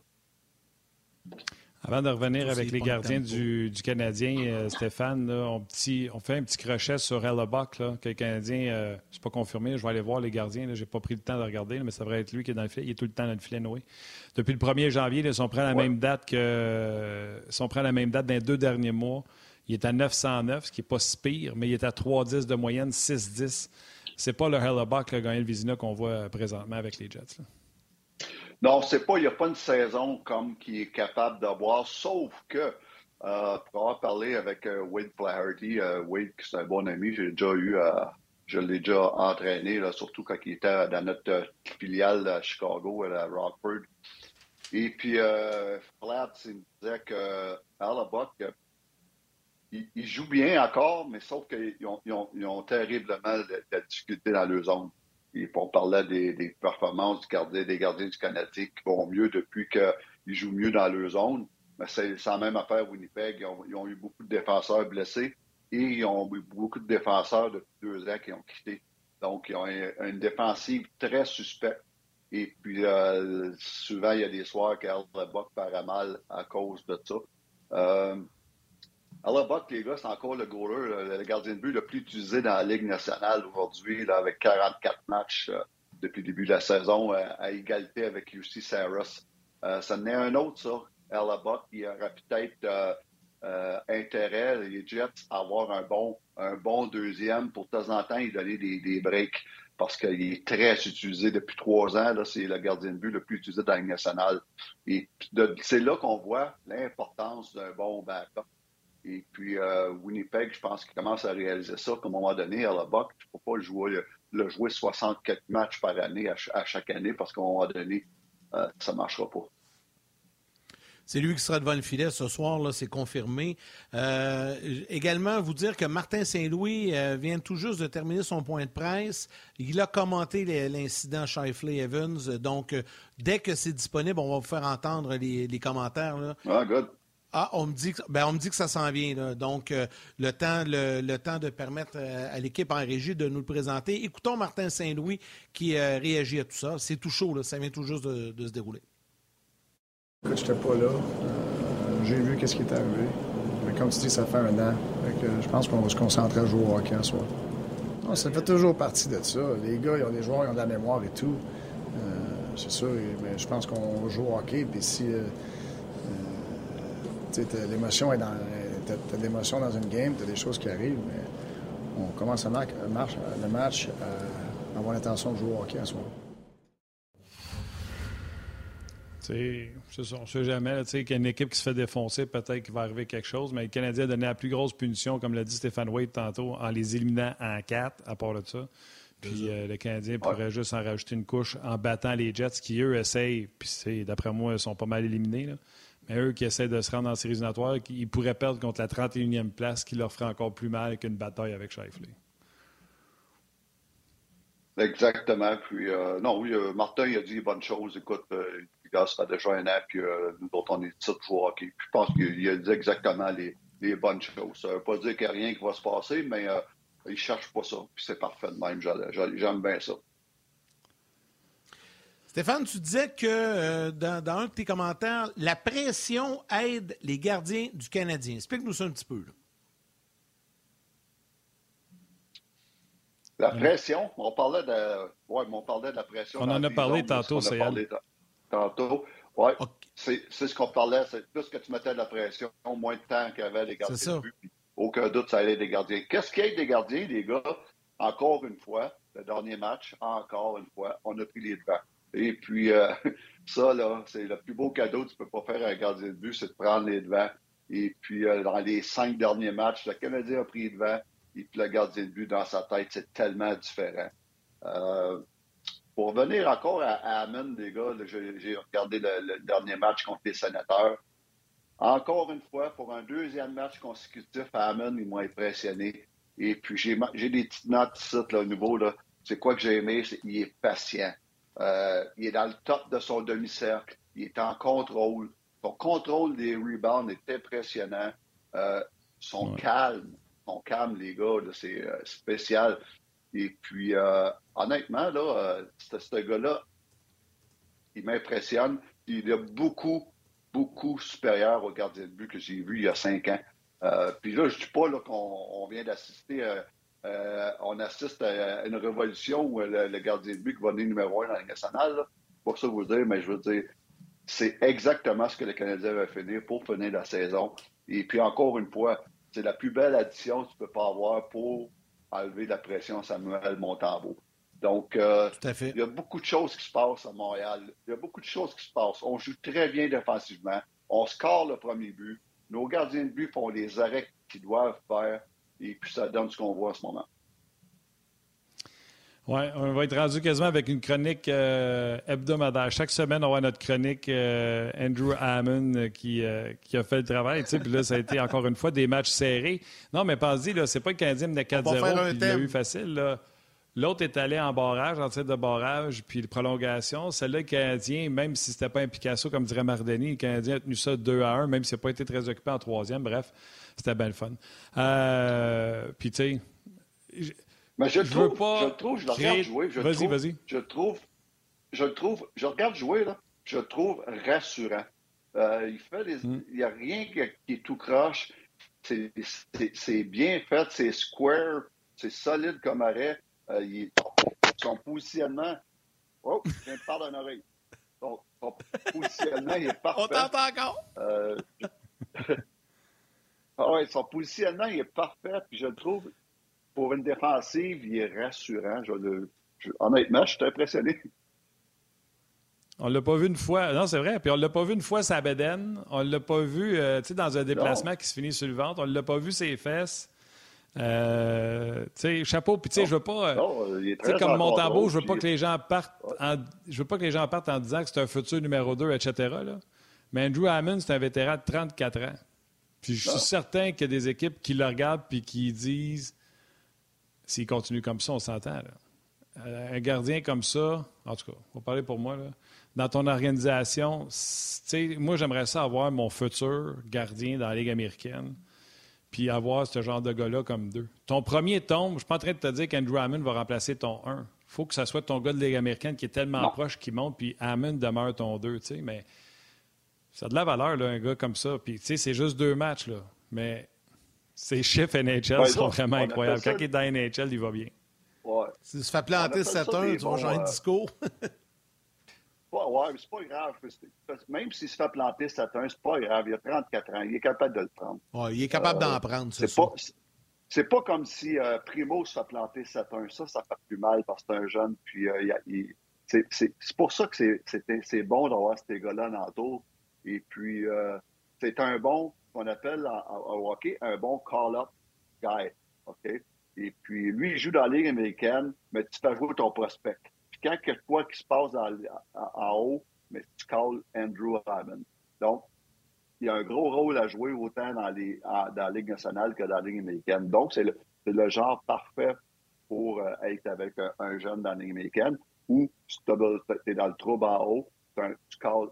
Avant de revenir avec les gardiens du, Canadien, euh, Stéphane, on, petit, on, fait un petit crochet sur Hellebuck, que le Canadien, euh, c'est pas confirmé, je vais aller voir les gardiens, je n'ai pas pris le temps de regarder, mais ça devrait être lui qui est dans le filet, il est tout le temps dans le filet Noé. Depuis le 1er janvier, ils sont prêts à la même date que sont prêts à la même date dans les deux derniers mois. Il est à 909, ce qui n'est pas si pire, mais il est à 3,10 de moyenne, 6,10. C'est pas le Hellebuck, le gagnant le Vizina qu'on voit présentement avec les Jets. Non, c'est pas, il n'y a pas une saison comme qui est capable d'avoir, sauf que euh, pour avoir parlé avec euh, Wade Flaherty, euh, Wade, c'est un bon ami, j'ai déjà eu, je l'ai déjà entraîné, surtout quand il était dans notre filiale à Chicago, à Rockford. Et puis, euh, Flatt, il me disait que Buck, il, il, joue bien encore, mais sauf qu'ils ont, ont, terriblement de, la difficulté dans leur zone. Et on parlait des, des performances du gardien, des gardiens du Canadien qui vont mieux depuis qu'ils jouent mieux dans leur zone. Mais c'est la même affaire Winnipeg. Ils ont, ils ont, eu beaucoup de défenseurs blessés et ils ont eu beaucoup de défenseurs depuis deux ans qui ont quitté. Donc, ils ont une défensive très suspecte. Et puis, euh, souvent, il y a des soirs qu'Al Buck paraît mal à cause de ça. Euh, Buck, les gars, c'est encore le goaler, le gardien de but le plus utilisé dans la Ligue nationale aujourd'hui, avec 44 matchs euh, depuis le début de la saison, euh, à égalité avec UC Saros. Euh, ça n'est un autre, ça. Buck, il aurait peut-être intérêt, les Jets, à avoir un bon, un bon deuxième. Pour de temps en temps, il donner des, des breaks parce qu'il est très utilisé depuis trois ans. C'est le gardien de but le plus utilisé dans la Ligue nationale. Et c'est là qu'on voit l'importance d'un bon backup. Et puis, euh, Winnipeg, je pense qu'il commence à réaliser ça qu'à un moment donné, à la boxe, tu ne peux pas le jouer, le jouer 64 matchs par année à, chaque année parce qu'à un moment donné, euh, ça ne marchera pas. C'est lui qui sera devant le filet ce soir, là, c'est confirmé. Euh, également, vous dire que Martin Saint-Louis vient tout juste de terminer son point de presse. Il a commenté l'incident Shifley-Evans. Donc, dès que c'est disponible, on va vous faire entendre les, commentaires. Là. Ah, good. Ah, on me dit que, ben, on me dit que ça s'en vient. Donc, euh, le, temps, de permettre euh, à l'équipe en régie de nous le présenter. Écoutons Martin Saint-Louis qui euh, réagit à tout ça. C'est tout chaud, là. ça vient tout juste de, se dérouler. Je n'étais pas là. J'ai vu qu'est-ce qui est arrivé. Mais comme tu dis, ça fait un an. je pense qu'on va se concentrer à jouer au hockey en soi. ça fait toujours partie de ça. Les gars, ils ont des joueurs, ils ont de la mémoire et tout. c'est sûr, mais je pense qu'on joue au hockey. Puis si l'émotion est dans. T'as de l'émotion dans une game, t'as des choses qui arrivent, mais on commence le match, le match à avoir l'intention de jouer au hockey à ce moment. C'est ça, on ne sait jamais. Qu'il y a une équipe qui se fait défoncer, peut-être qu'il va arriver quelque chose, mais le Canadien a donné la plus grosse punition, comme l'a dit Stéphane Wade tantôt, en les éliminant en quatre, à part de ça. Puis euh, le Canadien pourrait juste en rajouter une couche en battant les Jets qui, eux, essayent, puis d'après moi, ils sont pas mal éliminés. Là. Eux qui essaient de se rendre en séries éliminatoires, ils pourraient perdre contre la 31e place qui leur ferait encore plus mal qu'une bataille avec Shifley. Exactement. Puis, euh, non, oui, euh, Martin, il a dit bonnes choses. Écoute, euh, les déjà un an, puis nous autres, on est de jouer hockey. Je pense qu'il a dit exactement les, bonnes choses. Ça ne veut pas dire qu'il n'y a rien qui va se passer, mais il ne cherche pas ça. Puis, c'est parfait de même. J'aime bien ça. Stéphane, tu disais que euh, dans, un de tes commentaires, la pression aide les gardiens du Canadien. Explique-nous ça un petit peu. La pression, on parlait de, ouais, on parlait de la pression. On en a parlé tantôt, c'est Tantôt, oui. C'est ce qu'on parlait. C'est plus que tu mettais de la pression, moins de temps avait les gardiens de but. Aucun doute, ça allait des gardiens. Qu'est-ce qu'il y a des gardiens, les gars? Encore une fois, le dernier match, encore une fois, on a pris les devants. Et puis, euh, ça, là, c'est le plus beau cadeau que tu peux pas faire à un gardien de but, c'est de prendre les devants. Et puis, euh, dans les cinq derniers matchs, le Canadien a pris les devants. Et puis, le gardien de but, dans sa tête, c'est tellement différent. Euh, pour revenir encore à, Amen, les gars, j'ai regardé le, dernier match contre les sénateurs. Encore une fois, pour un deuxième match consécutif, Amen, ils m'ont impressionné. Et puis, j'ai des petites notes ici, là, au niveau, là. C'est quoi que j'ai aimé? Qu'il est patient. Euh, il est dans le top de son demi-cercle. Il est en contrôle. Son contrôle des rebounds est impressionnant. Euh, son calme, son calme, les gars, c'est euh, spécial. Et puis, honnêtement, là, ce gars-là, il m'impressionne. Il est beaucoup, beaucoup supérieur au gardien de but que j'ai vu il y a cinq ans. puis là, je ne dis pas qu'on vient d'assister à euh, on assiste à une révolution où le, gardien de but qui va venir numéro un dans la nationale. Pour ça vous dire, mais je veux dire, c'est exactement ce que le Canadien va finir pour finir la saison. Et puis encore une fois, c'est la plus belle addition que tu peux pas avoir pour enlever la pression à Samuel Montambeau. Donc, euh, il y a beaucoup de choses qui se passent à Montréal. Il y a beaucoup de choses qui se passent. On joue très bien défensivement. On score le premier but. Nos gardiens de but font les arrêts qu'ils doivent faire. Et puis, ça donne ce qu'on voit en ce moment. Oui, on va être rendu quasiment avec une chronique euh, hebdomadaire. Chaque semaine, on va notre chronique euh, Andrew Hammond euh, qui, qui, a fait le travail. Puis là, ça a été encore une fois des matchs serrés. Non, mais pense-y, c'est pas le Canadien de 4-0 qui l'a eu facile. L'autre est allé en barrage, en titre de barrage, puis de prolongation. Celle-là, le Canadien, même si c'était pas un Picasso, comme dirait Mardeni, le Canadien a tenu ça 2 à 1, même s'il n'a pas été très occupé en troisième. Bref, c'était bien le fun. puis, tu sais mais je, je trouve, pas je trouve, je le regarde jouer, vas-y, vas-y. Je trouve, je trouve, je regarde jouer, là, je le trouve rassurant. Euh, il fait hmm. il n'y a rien qui, est tout croche. C'est bien fait, c'est square, c'est solide comme arrêt. Euh, il, son positionnement. Oh, je viens de parler d'une oreille. Son, son, positionnement, il est parfait. On t'entend encore? Euh, ah ouais, son positionnement, il est parfait, puis je le trouve pour une défensive, il est rassurant. honnêtement, je suis impressionné. On ne l'a pas vu une fois. Non, c'est vrai. Puis on ne l'a pas vu une fois sa bédaine. On ne l'a pas vu euh, dans un déplacement qui se finit sur le ventre. On ne l'a pas vu ses fesses. Euh, chapeau. Puis tu sais, je veux pas. Euh, comme Montembeau, je veux pas que les gens partent. En, je veux pas que les gens partent en disant que c'est un futur numéro 2, etc. Là. Mais Andrew Hammond, c'est un vétéran de 34 ans. Puis je suis certain qu'il y a des équipes qui le regardent puis qui disent s'il continue comme ça, on s'entend. Euh, un gardien comme ça, en tout cas, on va parler pour moi, dans ton organisation, moi, j'aimerais ça avoir mon futur gardien dans la Ligue américaine, puis avoir ce genre de gars-là comme deux. Ton premier tombe, je ne suis pas en train de te dire qu'Andrew Hammond va remplacer ton 1. Il faut que ça soit ton gars de Ligue américaine qui est tellement proche qu'il monte, puis Hammond demeure ton 2, mais ça a de la valeur, là, un gars comme ça. Puis, c'est juste deux matchs, là. Mais ces chiffres NHL sont vraiment incroyables. Quand il est dans NHL, il va bien. Ouais. Si se fait planter 7-1, tu vas changer de discours. ouais, ouais, mais c'est pas grave. Même s'il se fait planter 7-1, c'est pas grave. Il a 34 ans. Il est capable de le prendre. Ouais, il est capable d'en euh, prendre, c'est ça. c'est pas comme si euh, Primo se fait planter 7-1. Ça, ça fait plus mal parce que c'est un jeune. Puis euh, c'est pour ça que c'est bon d'avoir ces gars-là dans le tour. Et puis, c'est un bon qu'on appelle en, hockey un bon call-up guy. Et puis, lui, il joue dans la Ligue américaine, mais tu fais jouer ton prospect. Puis quand quelque chose qui se passe en, haut, mais tu calls Andrew Hammond. Donc, il a un gros rôle à jouer autant dans, les, dans la Ligue nationale que dans la Ligue américaine. Donc, c'est le, le, genre parfait pour euh, être avec un, jeune dans la Ligue américaine ou si tu es dans le trouble en haut, tu, calls,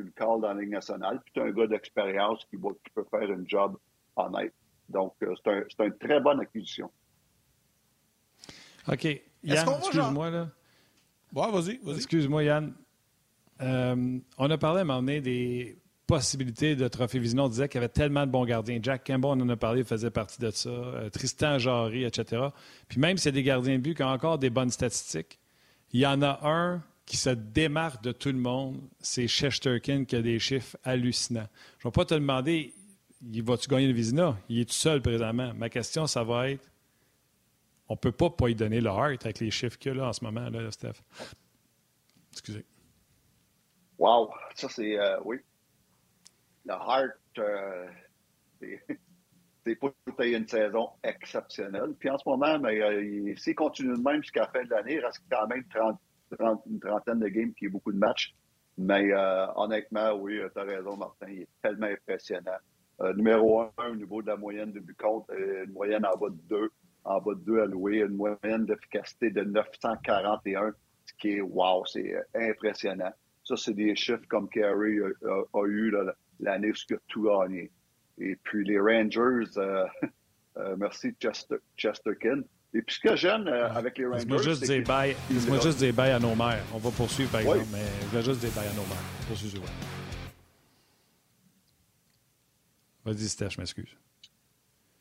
le calls dans la Ligue nationale, puis tu as un gars d'expérience qui, peut faire un job honnête. Donc, euh, c'est une très bonne acquisition. OK. Yann, excuse-moi, là. vas-y, vas-y. Excuse-moi, Yann. Euh, on a parlé à un moment donné des possibilités de trophée Vision. On disait qu'il y avait tellement de bons gardiens. Jack Campbell, on en a parlé, faisait partie de ça. Euh, Tristan Jarry, etc. Puis même s'il y a des gardiens de but qui ont encore des bonnes statistiques, il y en a un qui se démarque de tout le monde, c'est Shesterkin qui a des chiffres hallucinants. Je ne vais pas te demander, vas-tu gagner le Vizina? Il est tout seul présentement. Ma question, ça va être, on ne peut pas pas lui donner le heart avec les chiffres qu'il a là, en ce moment, là, Steph. Excusez. Wow, ça c'est, euh, oui. Le heart, euh, c'est pas une saison exceptionnelle. Puis en ce moment, mais, euh, s'il continue de même jusqu'à la fin de l'année, il reste quand même 30 une trentaine de games qui est beaucoup de matchs. Mais euh, honnêtement, oui, tu as raison, Martin. Il est tellement impressionnant. Euh, numéro un, au niveau de la moyenne de but contre, euh, une moyenne en bas de 2, en bas de 2 alloués, une moyenne d'efficacité de 941, ce qui est wow, c'est impressionnant. Ça, c'est des chiffres comme Carey a, eu l'année où il a tout gagné. Et puis les Rangers, merci Chester, Chesterkin, et puis ce que j'aime euh, avec les Rangers. Laisse-moi juste, dire bye. Laisse-moi juste dire bye à nos mères. On va poursuivre, par exemple, mais je vais juste dire bye à nos mères. Poursuivre. Vas-y, Steph, je m'excuse.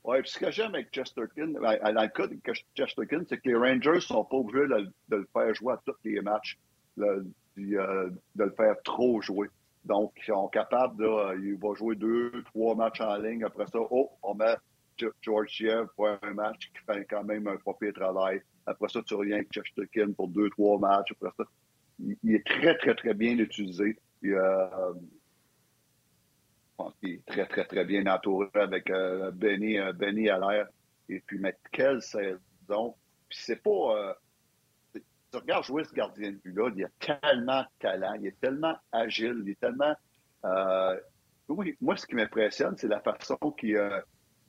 Oui, puis ce que j'aime avec Chesterkin, ben, dans le cas de Chesterkin, c'est que les Rangers ne sont pas obligés de, le faire jouer à tous les matchs, euh, de, le faire trop jouer. Donc, ils sont capables de. Il va jouer deux, trois matchs en ligne. Après ça, oh, on met Georgiev pour un match qui fait quand même un papier travail. Après ça, tu reviens avec Chesterkin pour deux, trois matchs. Après ça, il, est très, très, très bien utilisé. Il, euh, je pense qu'il est très, très, très bien entouré avec euh, Benny, euh, Benny à l'air. Et puis, mais quelle saison! Puis c'est pas... tu regardes jouer ce gardien de but-là, il a tellement de talent, il est tellement agile, il est tellement. Euh, oui, moi, ce qui m'impressionne, c'est la façon qu'il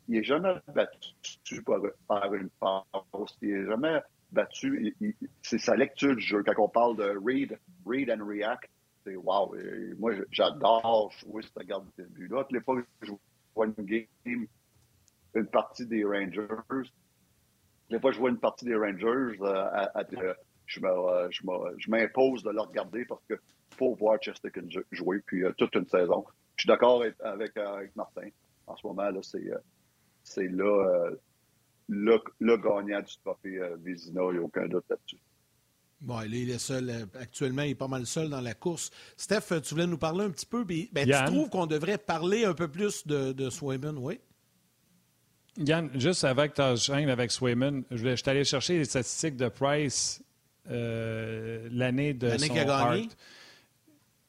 euh, n'est jamais battu par, une passe. Il n'est jamais battu. C'est sa lecture du jeu. Quand on parle de read, read and react, c'est wow. moi, j'adore jouer ce gardien de but-là. Toutes les fois que je vois une game, une partie des Rangers, les fois que je vois une partie des Rangers, euh, à, euh, je m'impose de le regarder parce qu'il faut voir Chesterkin jouer puis euh, toute une saison. Je suis d'accord avec, avec, Martin. En ce moment, là, c'est, c'est là, le, le, gagnant du trophée Vézina. Il n'y a aucun doute là-dessus. Bon, il est seul. Actuellement, il est pas mal seul dans la course. Steph, tu voulais nous parler un petit peu. Ben, tu trouves qu'on devrait parler un peu plus de, de Swayman, oui? Yann, juste avec ta chaîne avec Swayman, je, je suis allé chercher les statistiques de Price euh, l'année de l'année son a gagné?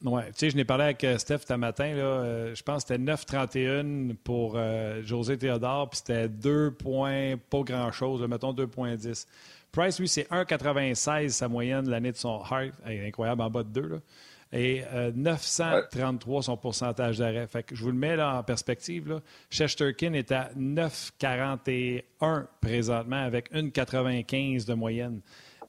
Ouais, tu sais, je n'ai parlé avec euh, Steph ce matin. Là, euh, je pense que c'était 9,31 pour José Théodore, puis c'était 2 points, pas grand-chose, mettons 2,10. Price, lui, c'est 1,96 sa moyenne l'année de son Heart. incroyable, en bas de 2. Là et 933 euh, son pourcentage d'arrêt. Fait que je vous le mets là en perspective. Là. Shesterkin est à 9,41 présentement avec 1,95 de moyenne.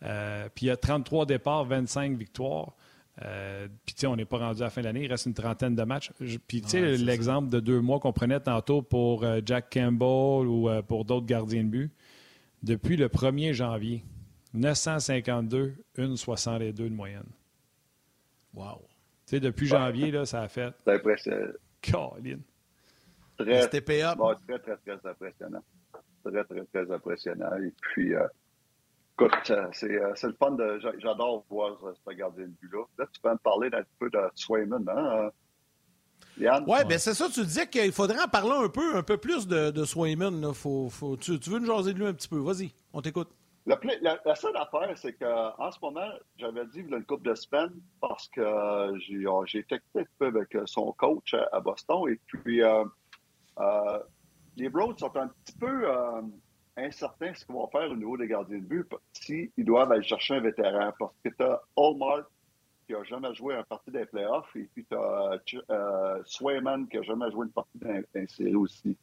Euh, puis il y a 33 départs, 25 victoires. Euh, puis, tu sais, on n'est pas rendu à la fin de l'année, il reste une trentaine de matchs. Puis, tu sais, l'exemple de deux mois qu'on prenait tantôt pour Jack Campbell ou pour d'autres gardiens de but, depuis le 1er janvier, 952, 1,62 de moyenne. Wow. Tu sais, depuis janvier, là, ça a fait. C'est impressionnant. Caroline. Très, très, très, très impressionnant. Très, très, très impressionnant. Et puis, euh, écoute, euh, euh, c'est le fun de. J'adore voir ce gardien de but-là. Là, tu peux me parler un peu de Swayman, hein? Yann? Oui, bien c'est ça, tu disais qu'il faudrait en parler un peu, un peu plus de, de Swayman. Faut, faut, tu, tu veux nous jaser de lui un petit peu? Vas-y, on t'écoute. La, seule affaire, c'est qu'en ce moment, j'avais dit il y a une couple de semaines parce que euh, j'ai été un peu avec euh, son coach à, Boston et puis euh, les Browns sont un petit peu incertains ce qu'ils vont faire au niveau des gardiens de but s'ils doivent aller chercher un vétéran parce que tu as Allmark qui n'a jamais joué un partie des playoffs et puis tu as Swayman qui n'a jamais joué une partie d'un série aussi.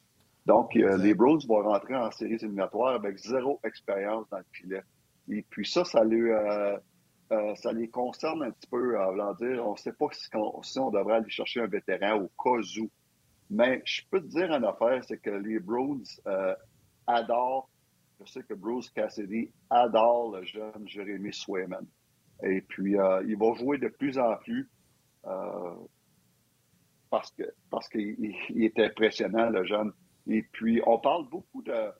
Donc, euh, les Bros vont rentrer en séries éliminatoires avec zéro expérience dans le filet. Et puis ça, ça, euh, euh, ça les concerne un petit peu, en dire, on ne sait pas si on, devrait aller chercher un vétéran au cas où. Mais je peux te dire une affaire, c'est que les Bros adorent, je sais que Bruce Cassidy adore le jeune Jérémy Swayman. Et puis, il va jouer de plus en plus parce que parce qu'il est impressionnant, le jeune. Et puis, on parle beaucoup de,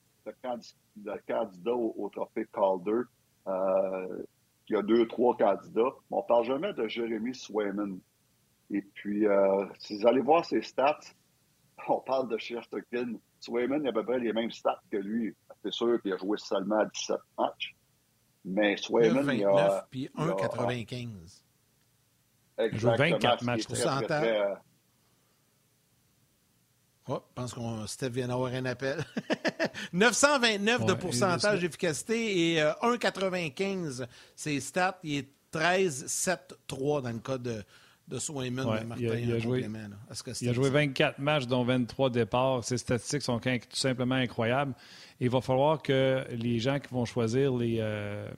candidats au, trophée Calder. Euh, il y a deux, trois candidats. Mais on parle jamais de Jeremy Swayman. Et puis, euh, si vous allez voir ses stats, on parle de Shesterkin. Swayman a à peu près les mêmes stats que lui. C'est sûr qu'il a joué seulement 17 matchs. Mais Swayman, 9, il a... puis 1,95. Il joue 24 matchs. Très, très, Oh, je pense qu'on Steph vient d'avoir un appel. 929 de pourcentage d'efficacité et 1,95 euh, c'est stats. Il est 13-7-3 dans le cas de, de Swayman. Martin, il, a, joué, il a joué 24 matchs, dont 23 départs. Ses statistiques sont tout simplement incroyables. Il va falloir que les gens qui vont choisir les, euh,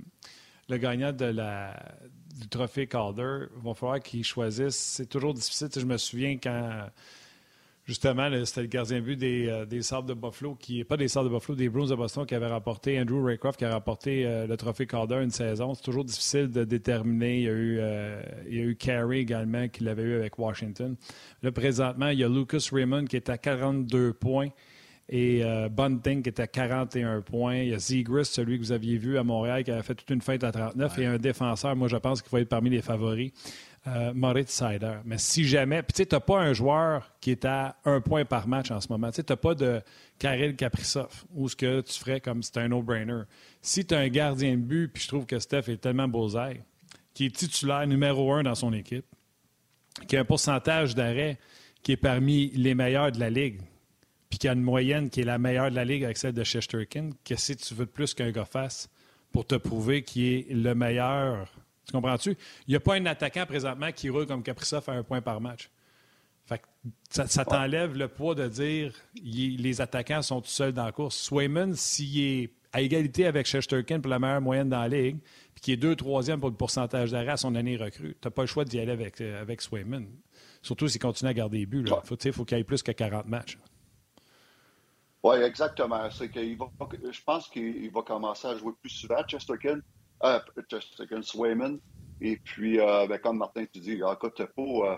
le gagnant de la, du trophée Calder, il va falloir qu'ils choisissent. C'est toujours difficile. je me souviens quand Justement, c'était le gardien but des, euh, des Sables de Buffalo, qui pas des Sables de Buffalo, des Bruins de Boston qui avait rapporté, Andrew Raycroft qui a rapporté euh, le trophée Calder une saison. C'est toujours difficile de déterminer. Il y a eu, euh, il y a eu Carey également qui l'avait eu avec Washington. Là, présentement, il y a Lucas Raymond qui est à 42 points et Bunting qui est à 41 points. Il y a Zegris, celui que vous aviez vu à Montréal, qui a fait toute une fête à 39. Et un défenseur, moi, je pense qu'il va être parmi les favoris euh, Moritz Sider. Mais si jamais. Puis tu n'as pas un joueur qui est à un point par match en ce moment. Tu n'as pas de Kirill Kaprizov ou ce que tu ferais comme c'est un no-brainer. Si tu as un gardien de but, puis je trouve que Steph est tellement beau qui est titulaire numéro un dans son équipe, qui a un pourcentage d'arrêt qui est parmi les meilleurs de la Ligue, puis qui a une moyenne qui est la meilleure de la Ligue avec celle de Shesterkin, que si tu veux de plus qu'un gars face, pour te prouver qu'il est le meilleur. Tu comprends-tu? Il n'y a pas un attaquant présentement qui roule comme Kaprizov à un point par match. Fait ça, ça t'enlève le poids de dire les attaquants sont tout seuls dans la course. Swayman, s'il est à égalité avec Shesterkin pour la meilleure moyenne dans la ligue, puis qui est deux troisième pour le pourcentage d'arrêt à son année recrue, tu n'as pas le choix d'y aller avec, euh, avec Swayman. Surtout s'il continue à garder les buts. Il faut, faut qu'il aille plus que 40 matchs. Oui, exactement. C'est qu'il va, je pense qu'il va commencer à jouer plus souvent, Chesterkin, euh. Et puis, euh, ben, comme Martin, tu dis, écoute, il faut, euh,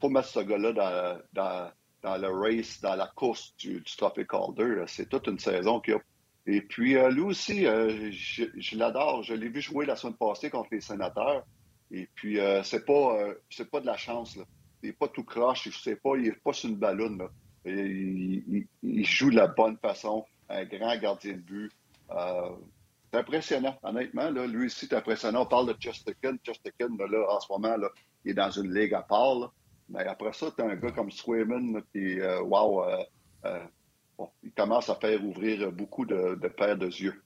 faut mettre ce gars-là dans, le race, dans la course du, du Trophée Calder. C'est toute une saison qu'il a. Et puis, lui aussi, je, l'adore. Je l'ai vu jouer la semaine passée contre les sénateurs. Et puis, c'est pas, c'est pas de la chance. Il n'est pas tout croche. Je sais pas, il n'est pas sur une ballonne. Il, joue de la bonne façon, un grand gardien de but. Euh, c'est impressionnant, honnêtement. Là, lui aussi, c'est impressionnant. On parle de Chesterkin. Chesterkin, là, en ce moment, là, il est dans une ligue à part. Mais après ça, tu as un gars comme Swayman qui, euh, wow, euh, il commence à faire ouvrir beaucoup de, de paires de yeux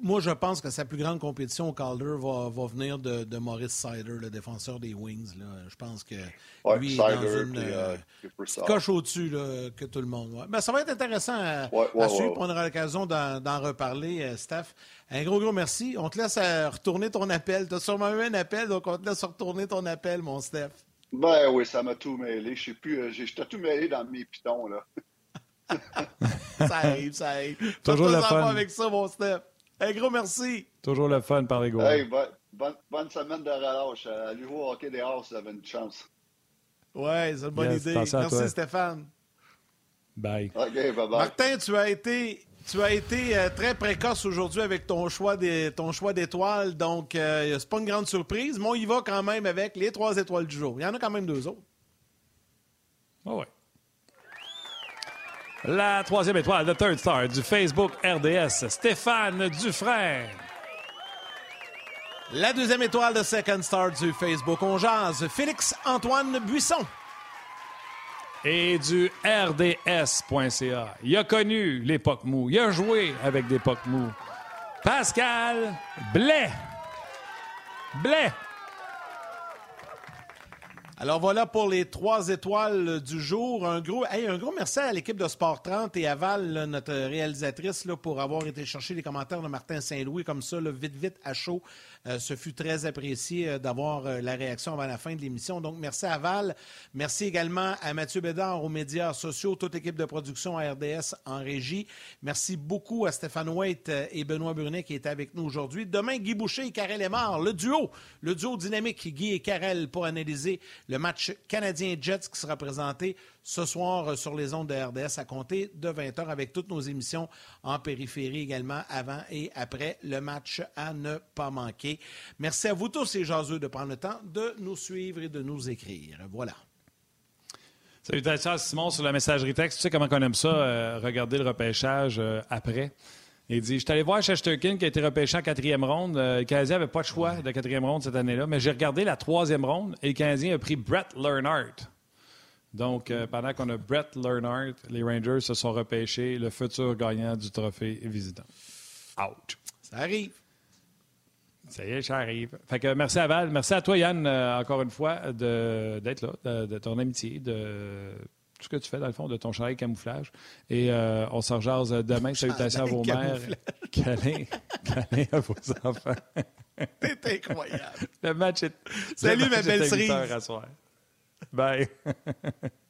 moi, je pense que sa plus grande compétition au Calder va, va venir de, de, Maurice Sider, le défenseur des Wings. Là. Je pense que lui est dans une euh, coche au-dessus que tout le monde. Ouais. Ben, ça va être intéressant à, suivre. On aura l'occasion d'en reparler, euh, Steph. Un gros, gros merci. On te laisse euh, retourner ton appel. Tu as sûrement eu un appel, donc on te laisse retourner ton appel, mon Steph. Ben oui, ça m'a tout mêlé. Je sais plus. J'étais tout mêlé dans mes pitons, là. ça arrive, ça arrive. Toujours le fun. avec ça, mon Steph. Un gros merci. Toujours le fun par les gars. Hey, bonne, bonne, semaine de relâche. Allez voir hockey des Hauts, vous avez une chance. Ouais, c'est une bonne idée. Merci, Stéphane. Bye. OK, bye bye. Martin, tu as été, tu as été euh, très précoce aujourd'hui avec ton choix des, ton choix d'étoiles, donc euh, c'est pas une grande surprise, mais on y va quand même avec les trois étoiles du jour. Il y en a quand même deux autres. Ah ouais. La troisième étoile, le third star du Facebook RDS, Stéphane Dufresne. La deuxième étoile de Second Star du Facebook On Jazz, Félix-Antoine Buisson. Et du RDS.ca. Il a connu l'époque mou. Il a joué avec l'époque mou. Pascal Blais. Blais. Alors voilà pour les trois étoiles du jour. Un gros, un gros merci à l'équipe de Sport 30 et à Val, notre réalisatrice, là, pour avoir été chercher les commentaires de Martin Saint-Louis comme ça, vite, vite, à chaud. Euh, ce fut très apprécié euh, d'avoir euh, la réaction avant la fin de l'émission. Donc, merci à Val. Merci également à Mathieu Bédard aux médias sociaux, toute équipe de production à RDS en régie. Merci beaucoup à Stéphane White et Benoît Brunet qui étaient avec nous aujourd'hui. Demain, Guy Boucher et Karel Lemar, le duo, le duo dynamique Guy et Karel pour analyser le match canadien-Jets qui sera présenté ce soir sur les ondes de RDS à compter de 20h avec toutes nos émissions en périphérie également avant et après le match à ne pas manquer. Merci à vous tous et jaseux de prendre le temps de nous suivre et de nous écrire. Voilà. Salutations à Simon sur la messagerie texte. Tu sais comment on aime ça, euh, regarder le repêchage euh, après. Il dit Je suis allé voir Shesterkin qui a été repêché en quatrième ronde. Euh, le Canadien n'avait pas de choix de quatrième ronde cette année-là, mais j'ai regardé la troisième ronde et le Canadien a pris Brett Lernhardt. Donc, euh, pendant qu'on a Brett Lernhardt, les Rangers se sont repêchés le futur gagnant du trophée visitant. Ouch. Ça arrive. Ça y est, ça arrive. Fait que merci à Val. Merci à toi, Yann, euh, encore une fois, d'être là, de, ton amitié, de tout ce que tu fais, dans le fond, de ton chandail camouflage. Et euh, on s'en jase demain. Salutations à vos mères. Câlin, câlin à vos enfants. T'es incroyable. Le match est. Salut, ma belle cerise. Bye.